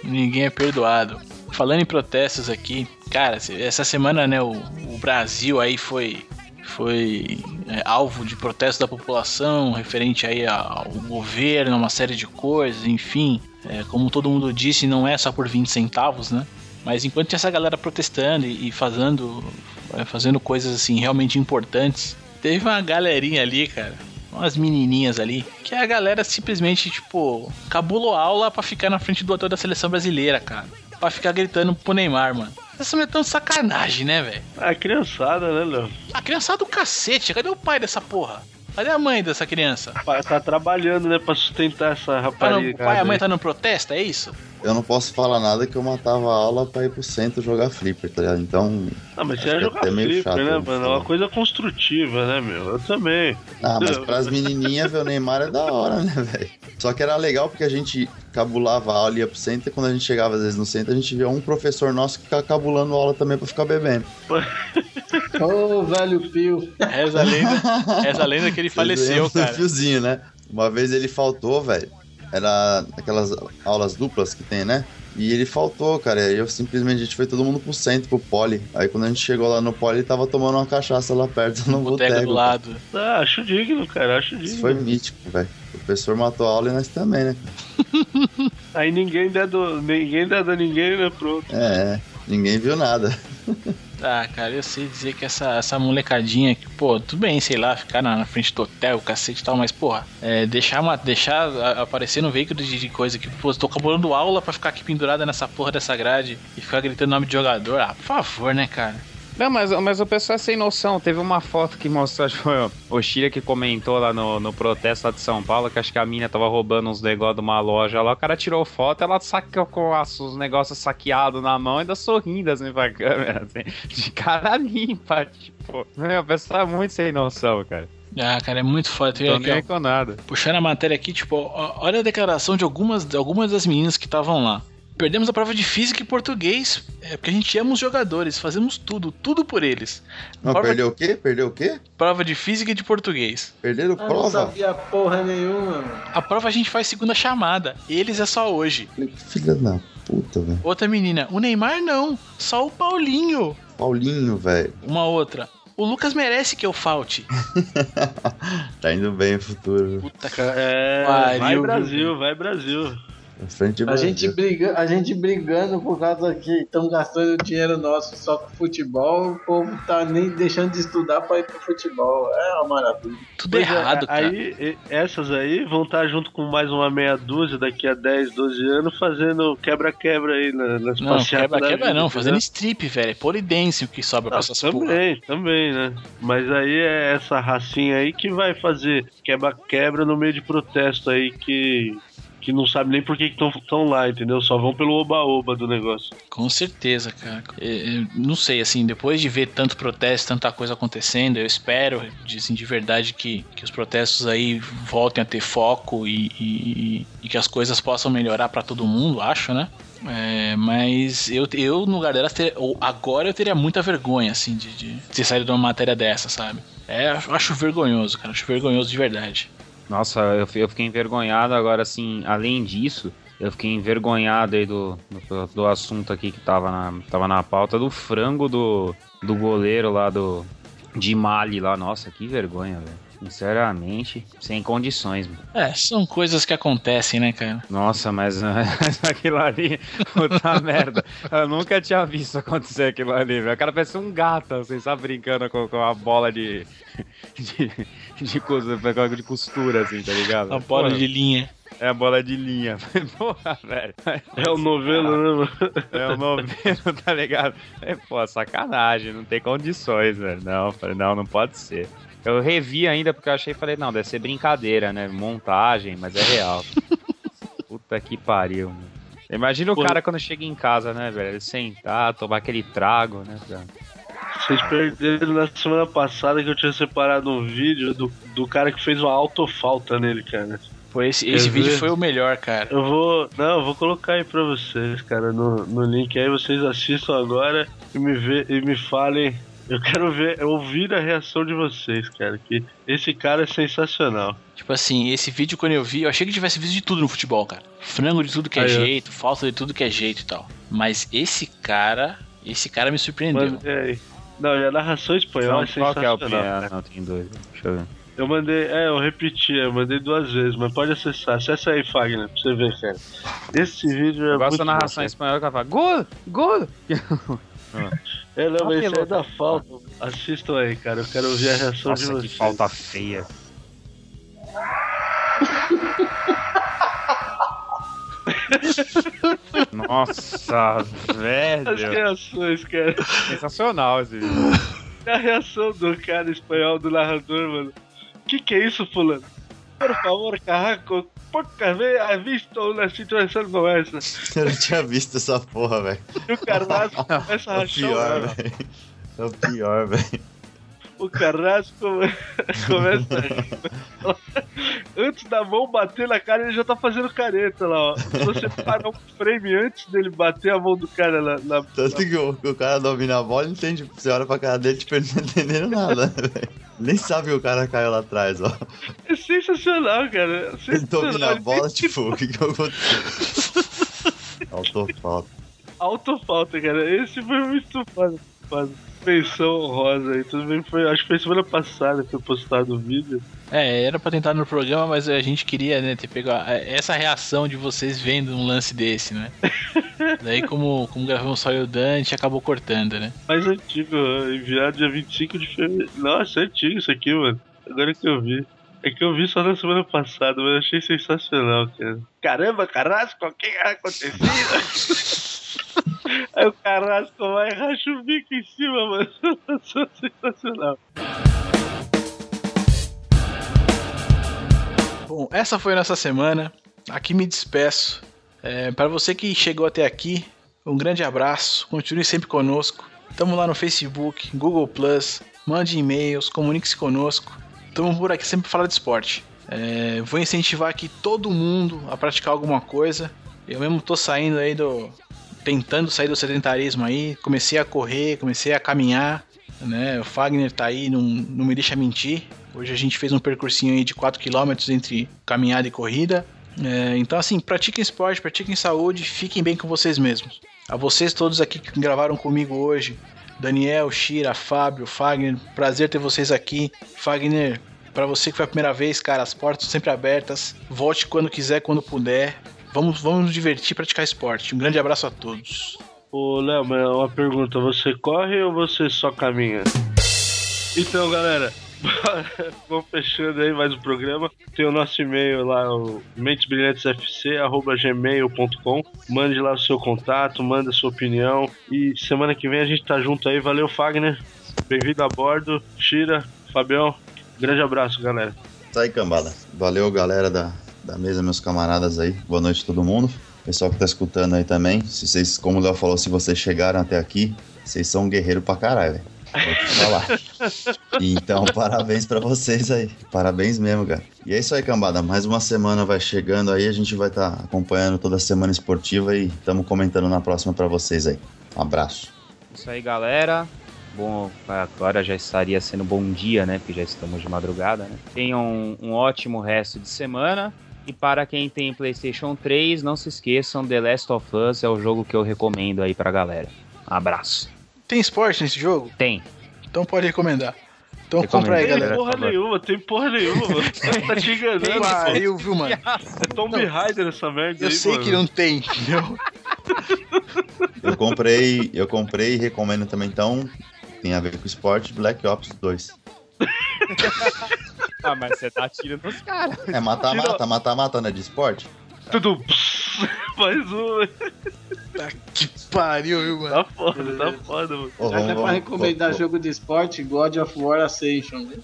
Ninguém é perdoado. Falando em protestos aqui, cara, essa semana, né, o, o Brasil aí foi foi é, alvo de protesto da população referente aí ao governo, uma série de coisas, enfim. É, como todo mundo disse, não é só por 20 centavos, né? Mas enquanto tinha essa galera protestando e, e fazendo, fazendo coisas assim realmente importantes, teve uma galerinha ali, cara, umas menininhas ali, que a galera simplesmente, tipo, cabulou aula pra ficar na frente do ator da seleção brasileira, cara. Pra ficar gritando pro Neymar, mano. Essa mulher tão sacanagem, né, velho? Ah, criançada, né, Léo? A criançada do cacete, cadê o pai dessa porra? Cadê a mãe dessa criança? Pai Tá trabalhando, né, pra sustentar essa rapariga. o pai e a mãe aí. tá no protesto, é isso? Eu não posso falar nada que eu matava a aula pra ir pro centro jogar flipper, tá ligado? Então. Ah, mas você ia que é jogar flipper, chato né, eu mano? É uma coisa construtiva, né, meu? Eu também. Ah, mas pras menininhas ver o Neymar é da hora, né, velho? Só que era legal porque a gente cabulava a aula e ia pro centro e quando a gente chegava às vezes no centro, a gente via um professor nosso que ficava cabulando a aula também pra ficar bebendo. Ô, velho Pio. Reza a lenda, reza a lenda que ele faleceu, cara. fiozinho, né? Uma vez ele faltou, velho. Era aquelas aulas duplas que tem, né? E ele faltou, cara. E eu simplesmente, a gente foi todo mundo pro centro, pro poli. Aí quando a gente chegou lá no poli, ele tava tomando uma cachaça lá perto no Boteca boteco. do lado. Ah, acho digno, cara, acho digno. Isso foi mítico, velho. O professor matou a aula e nós também, né? Aí ninguém dando, ninguém dando ninguém, né, pronto. É, é. ninguém viu nada. Ah, cara, eu sei dizer que essa, essa molecadinha, que, pô, tudo bem, sei lá, ficar na, na frente do hotel, cacete e tal, mas, porra, é, deixar, uma, deixar a- aparecer no veículo de, de coisa que, pô, tô acabando aula pra ficar aqui pendurada nessa porra dessa grade e ficar gritando nome de jogador. Ah, por favor, né, cara? Não, mas, mas o pessoal é sem noção. Teve uma foto que mostrou, acho que foi o- Shira que comentou lá no, no protesto lá de São Paulo, que acho que a mina tava roubando uns negócios de uma loja lá. O cara tirou foto, ela sacou com os negócios saqueados na mão, ainda sorrindo assim pra câmera, assim, de cara limpa, tipo. Meu, o pessoal é muito sem noção, cara. Ah, cara, é muito foda. Tem Tô aqui, nem com nada. puxando a matéria aqui, tipo, ó, olha a declaração de algumas, de algumas das meninas que estavam lá. Perdemos a prova de física e português, é, porque a gente ama os jogadores, fazemos tudo, tudo por eles. Não, Prova- perdeu o quê? Perdeu o quê? Prova de física e de português. Perderam Eu não prova? sabia porra nenhuma, mano. A prova a gente faz segunda chamada, eles é só hoje. Filha da puta, velho. Outra menina, o Neymar não, só o Paulinho. Paulinho, velho. Uma outra, o Lucas merece que eu falte. Tá indo bem o futuro. Puta que É, vai viu? Brasil, vai Brasil. A gente, briga, a gente brigando por causa que estão gastando dinheiro nosso só com futebol, o povo tá nem deixando de estudar pra ir pro futebol. É uma maravilha. tudo Pois é, errado, cara. Aí, e- essas aí vão estar junto com mais uma meia dúzia daqui a 10, 12 anos fazendo quebra-quebra aí na- nas Não, passeatas quebra, da quebra vida, não, entendeu? fazendo strip, velho. É polidense o que sobra pra Ah, essas porra. também, também, né? Mas aí é essa racinha aí que vai fazer quebra-quebra no meio de protesto aí que, que não sabe nem por que estão lá, entendeu? Só vão pelo oba-oba do negócio. Com certeza, cara. É, é, não sei, assim, depois de ver tanto protesto, tanta coisa acontecendo, eu espero, assim, de verdade, que, que os protestos aí voltem a ter foco e, e- e que as coisas possam melhorar pra todo mundo, acho, né? É, mas eu, eu, no lugar delas, ter- agora eu teria muita vergonha, assim, de, de ter saído de uma matéria dessa, sabe? É, acho vergonhoso, cara. Acho vergonhoso de verdade. Nossa, eu, eu fiquei envergonhado agora, assim, além disso, eu fiquei envergonhado aí do, do, do assunto aqui que tava na, tava na pauta do frango do, do goleiro lá do de Mali lá. Nossa, que vergonha, velho. Sinceramente, sem condições, mano. É, são coisas que acontecem, né, cara? Nossa, mas aquilo ali, puta merda. Eu nunca tinha visto acontecer aquilo ali, velho. O cara parece um gato, assim, sabe, brincando com, com a bola de. de, de, cos- de costura, assim, tá ligado? A bola Porra, de linha. É a bola de linha. Porra, velho. É o novelo, né, mano? É o novelo, tá ligado? É, pô, sacanagem, não tem condições, velho. Não, falei, não, não pode ser. Eu revi ainda porque eu achei, falei, não, deve ser brincadeira, né? Montagem, mas é real. Puta que pariu, mano. Imagina o Pô. cara quando chega em casa, né, velho? Ele sentar, tomar aquele trago, né? cara? Vocês perderam na semana passada que eu tinha separado um vídeo do, do cara que fez uma autofalta nele, cara. Pô, esse, esse Quer vídeo ver? foi o melhor, cara. Eu vou. Não, eu vou colocar aí pra vocês, cara, no, no link aí, vocês assistam agora e me, vê, e me falem. Eu quero ver, ouvir a reação de vocês, cara, que esse cara é sensacional. Tipo assim, esse vídeo quando eu vi, eu achei que tivesse vídeo de tudo no futebol, cara. Frango de tudo que é Aí, jeito, falta de tudo que é jeito e tal. Mas esse cara, esse cara me surpreendeu. Mano, é, não, e a narração espanhola é Qual que é o sensacional. Não, tem dois. Deixa eu ver. Eu mandei, é, eu repeti, eu mandei duas vezes, mas pode acessar. Acessa aí, Fagner, pra você ver, cara. Esse vídeo é Eu gosto muito da narração espanhola que ela fala: Gol! Gol! É, não, mas isso é Apelou. da falta. Assistam aí, cara, eu quero ouvir a reação de Nossa, que vocês. falta feia. Nossa, As velho. reações, cara. Sensacional esse vídeo. A reação do cara espanhol, do narrador, mano. Que que é isso, fulano? Por favor, carraco, poucas vezes has visto uma situação como essa. Eu não tinha visto essa porra, velho. E o Carrasco começa a É o rachar o pior, velho. É o pior, velho. O Carrasco começa a... Antes da mão bater na cara, ele já tá fazendo careta lá, ó. Se você parar um frame antes dele bater a mão do cara na... na- Tanto que o, o cara domina a bola, entende. Você olha pra cara dele, tipo, ele não tá entendendo nada, velho. Nem sabe que o cara caiu lá atrás, ó. É sensacional, cara. É Ele sensacional. domina a bola, tipo, o que que aconteceu? Autofalta. Autofalta, cara. Esse foi muito foda. foda. Pensão honrosa aí. Tudo bem foi. Acho que foi semana passada que foi postado o vídeo. É, era pra tentar no programa, mas a gente queria, né, ter pegado essa reação de vocês vendo um lance desse, né? Daí, como, como gravamos só eu e o Dan, a gente acabou cortando, né? Mais antigo, enviado dia 25 de fevereiro. Nossa, é antigo isso aqui, mano. Agora que eu vi. É que eu vi só na semana passada, mas eu achei sensacional, cara. Caramba, Carrasco, o que é acontecido? Aí o Carrasco vai e racha o bico em cima, mano. sensacional. Bom, essa foi a nossa semana. Aqui me despeço. É, para você que chegou até aqui, um grande abraço. Continue sempre conosco. Tamo lá no Facebook, Google Plus. Mande e-mails, comunique-se conosco. Tamo por aqui sempre pra falar de esporte. É, vou incentivar aqui todo mundo a praticar alguma coisa. Eu mesmo tô saindo aí do. Tentando sair do sedentarismo aí. Comecei a correr, comecei a caminhar. Né? O Fagner tá aí, não, não me deixa mentir. Hoje a gente fez um percursinho aí de 4km entre caminhada e corrida. É, então, assim, pratiquem esporte, pratiquem saúde, fiquem bem com vocês mesmos. A vocês todos aqui que gravaram comigo hoje, Daniel, Shira, Fábio, Fagner, prazer ter vocês aqui. Fagner, para você que foi a primeira vez, cara, as portas sempre abertas. Volte quando quiser, quando puder. Vamos, vamos nos divertir e praticar esporte. Um grande abraço a todos. Ô, Léo, mas uma pergunta: você corre ou você só caminha? Então, galera, vamos fechando aí mais um programa. Tem o nosso e-mail lá, o mentesbrilhantesfc.gmail.com. Mande lá o seu contato, manda a sua opinião. E semana que vem a gente tá junto aí. Valeu, Fagner. Bem-vindo a bordo. Shira, Fabião. Grande abraço, galera. Isso aí, cambada. Valeu, galera da, da mesa, meus camaradas aí. Boa noite a todo mundo. Pessoal que tá escutando aí também. Se vocês, como o Léo falou, se vocês chegaram até aqui, vocês são um guerreiro pra caralho, velho. Vou te falar. Então, parabéns pra vocês aí. Parabéns mesmo, cara. E é isso aí, cambada. Mais uma semana vai chegando aí. A gente vai estar acompanhando toda a semana esportiva e estamos comentando na próxima pra vocês aí. Um abraço. Isso aí, galera. Bom, agora já estaria sendo bom dia, né? Porque já estamos de madrugada, né? Tenham um, um ótimo resto de semana. E para quem tem PlayStation 3, não se esqueçam: The Last of Us é o jogo que eu recomendo aí pra galera. Abraço. Tem esporte nesse jogo? Tem. Então pode recomendar. Então Recomendo. compra aí, Tem galera. porra por favor. nenhuma, tem porra nenhuma, mano. Você tá te enganando, pô. Pariu, viu, mano? É Tomb Raider essa merda Eu aí, sei mano. que não tem, entendeu? Eu comprei, eu comprei e recomendo também, então, tem a ver com esporte, Black Ops 2. Ah, mas você tá atirando nos caras. É mata-mata, mata-mata, né? De esporte? Tudo. Mais um. Tá que pariu, viu, mano? Tá foda, tá foda, mano. Ô, Já que é pra recomendar vamos- jogo de esporte, God of War Ascension. né?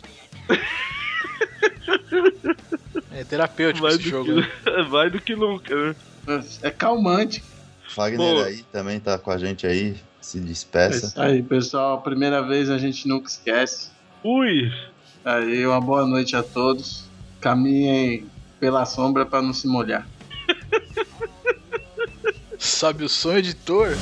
É terapêutico Mais esse jogo. né? que, mais do que nunca, né? É calmante. Fagner Pô. aí também tá com a gente aí, se despeça. Aí, pessoal, primeira vez a gente nunca esquece. Ui! Aí, uma boa noite a todos. Caminhem pela sombra pra não se molhar. Sabe o som, editor?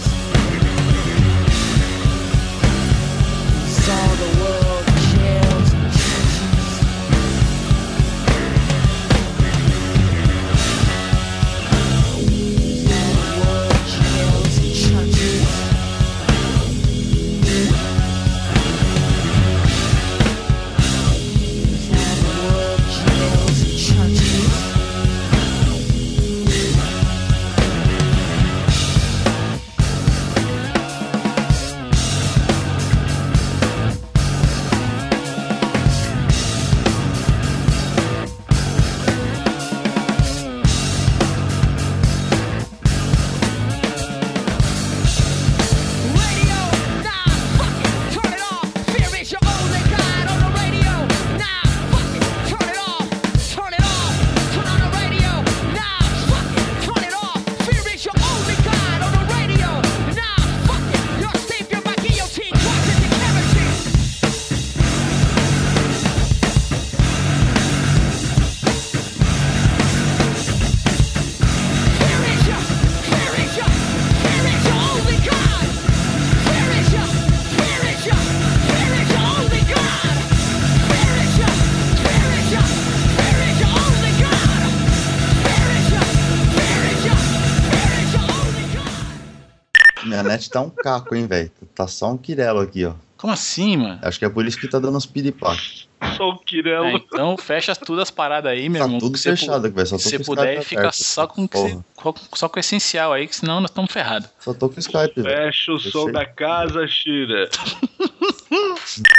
Net tá um caco, hein, velho. Tá só um quirelo aqui, ó. Como assim, mano? Acho que é por isso que tá dando uns piripacos. Só o Quirelo. É, então fecha tudo as paradas aí, meu Tá irmão. tudo você fechado aqui, velho. Só tô Se com o puder, Skype fica só com, você- com- só com o essencial aí, que senão nós estamos ferrados. Só tô com o Skype, velho. Fecha o som da casa, Shira.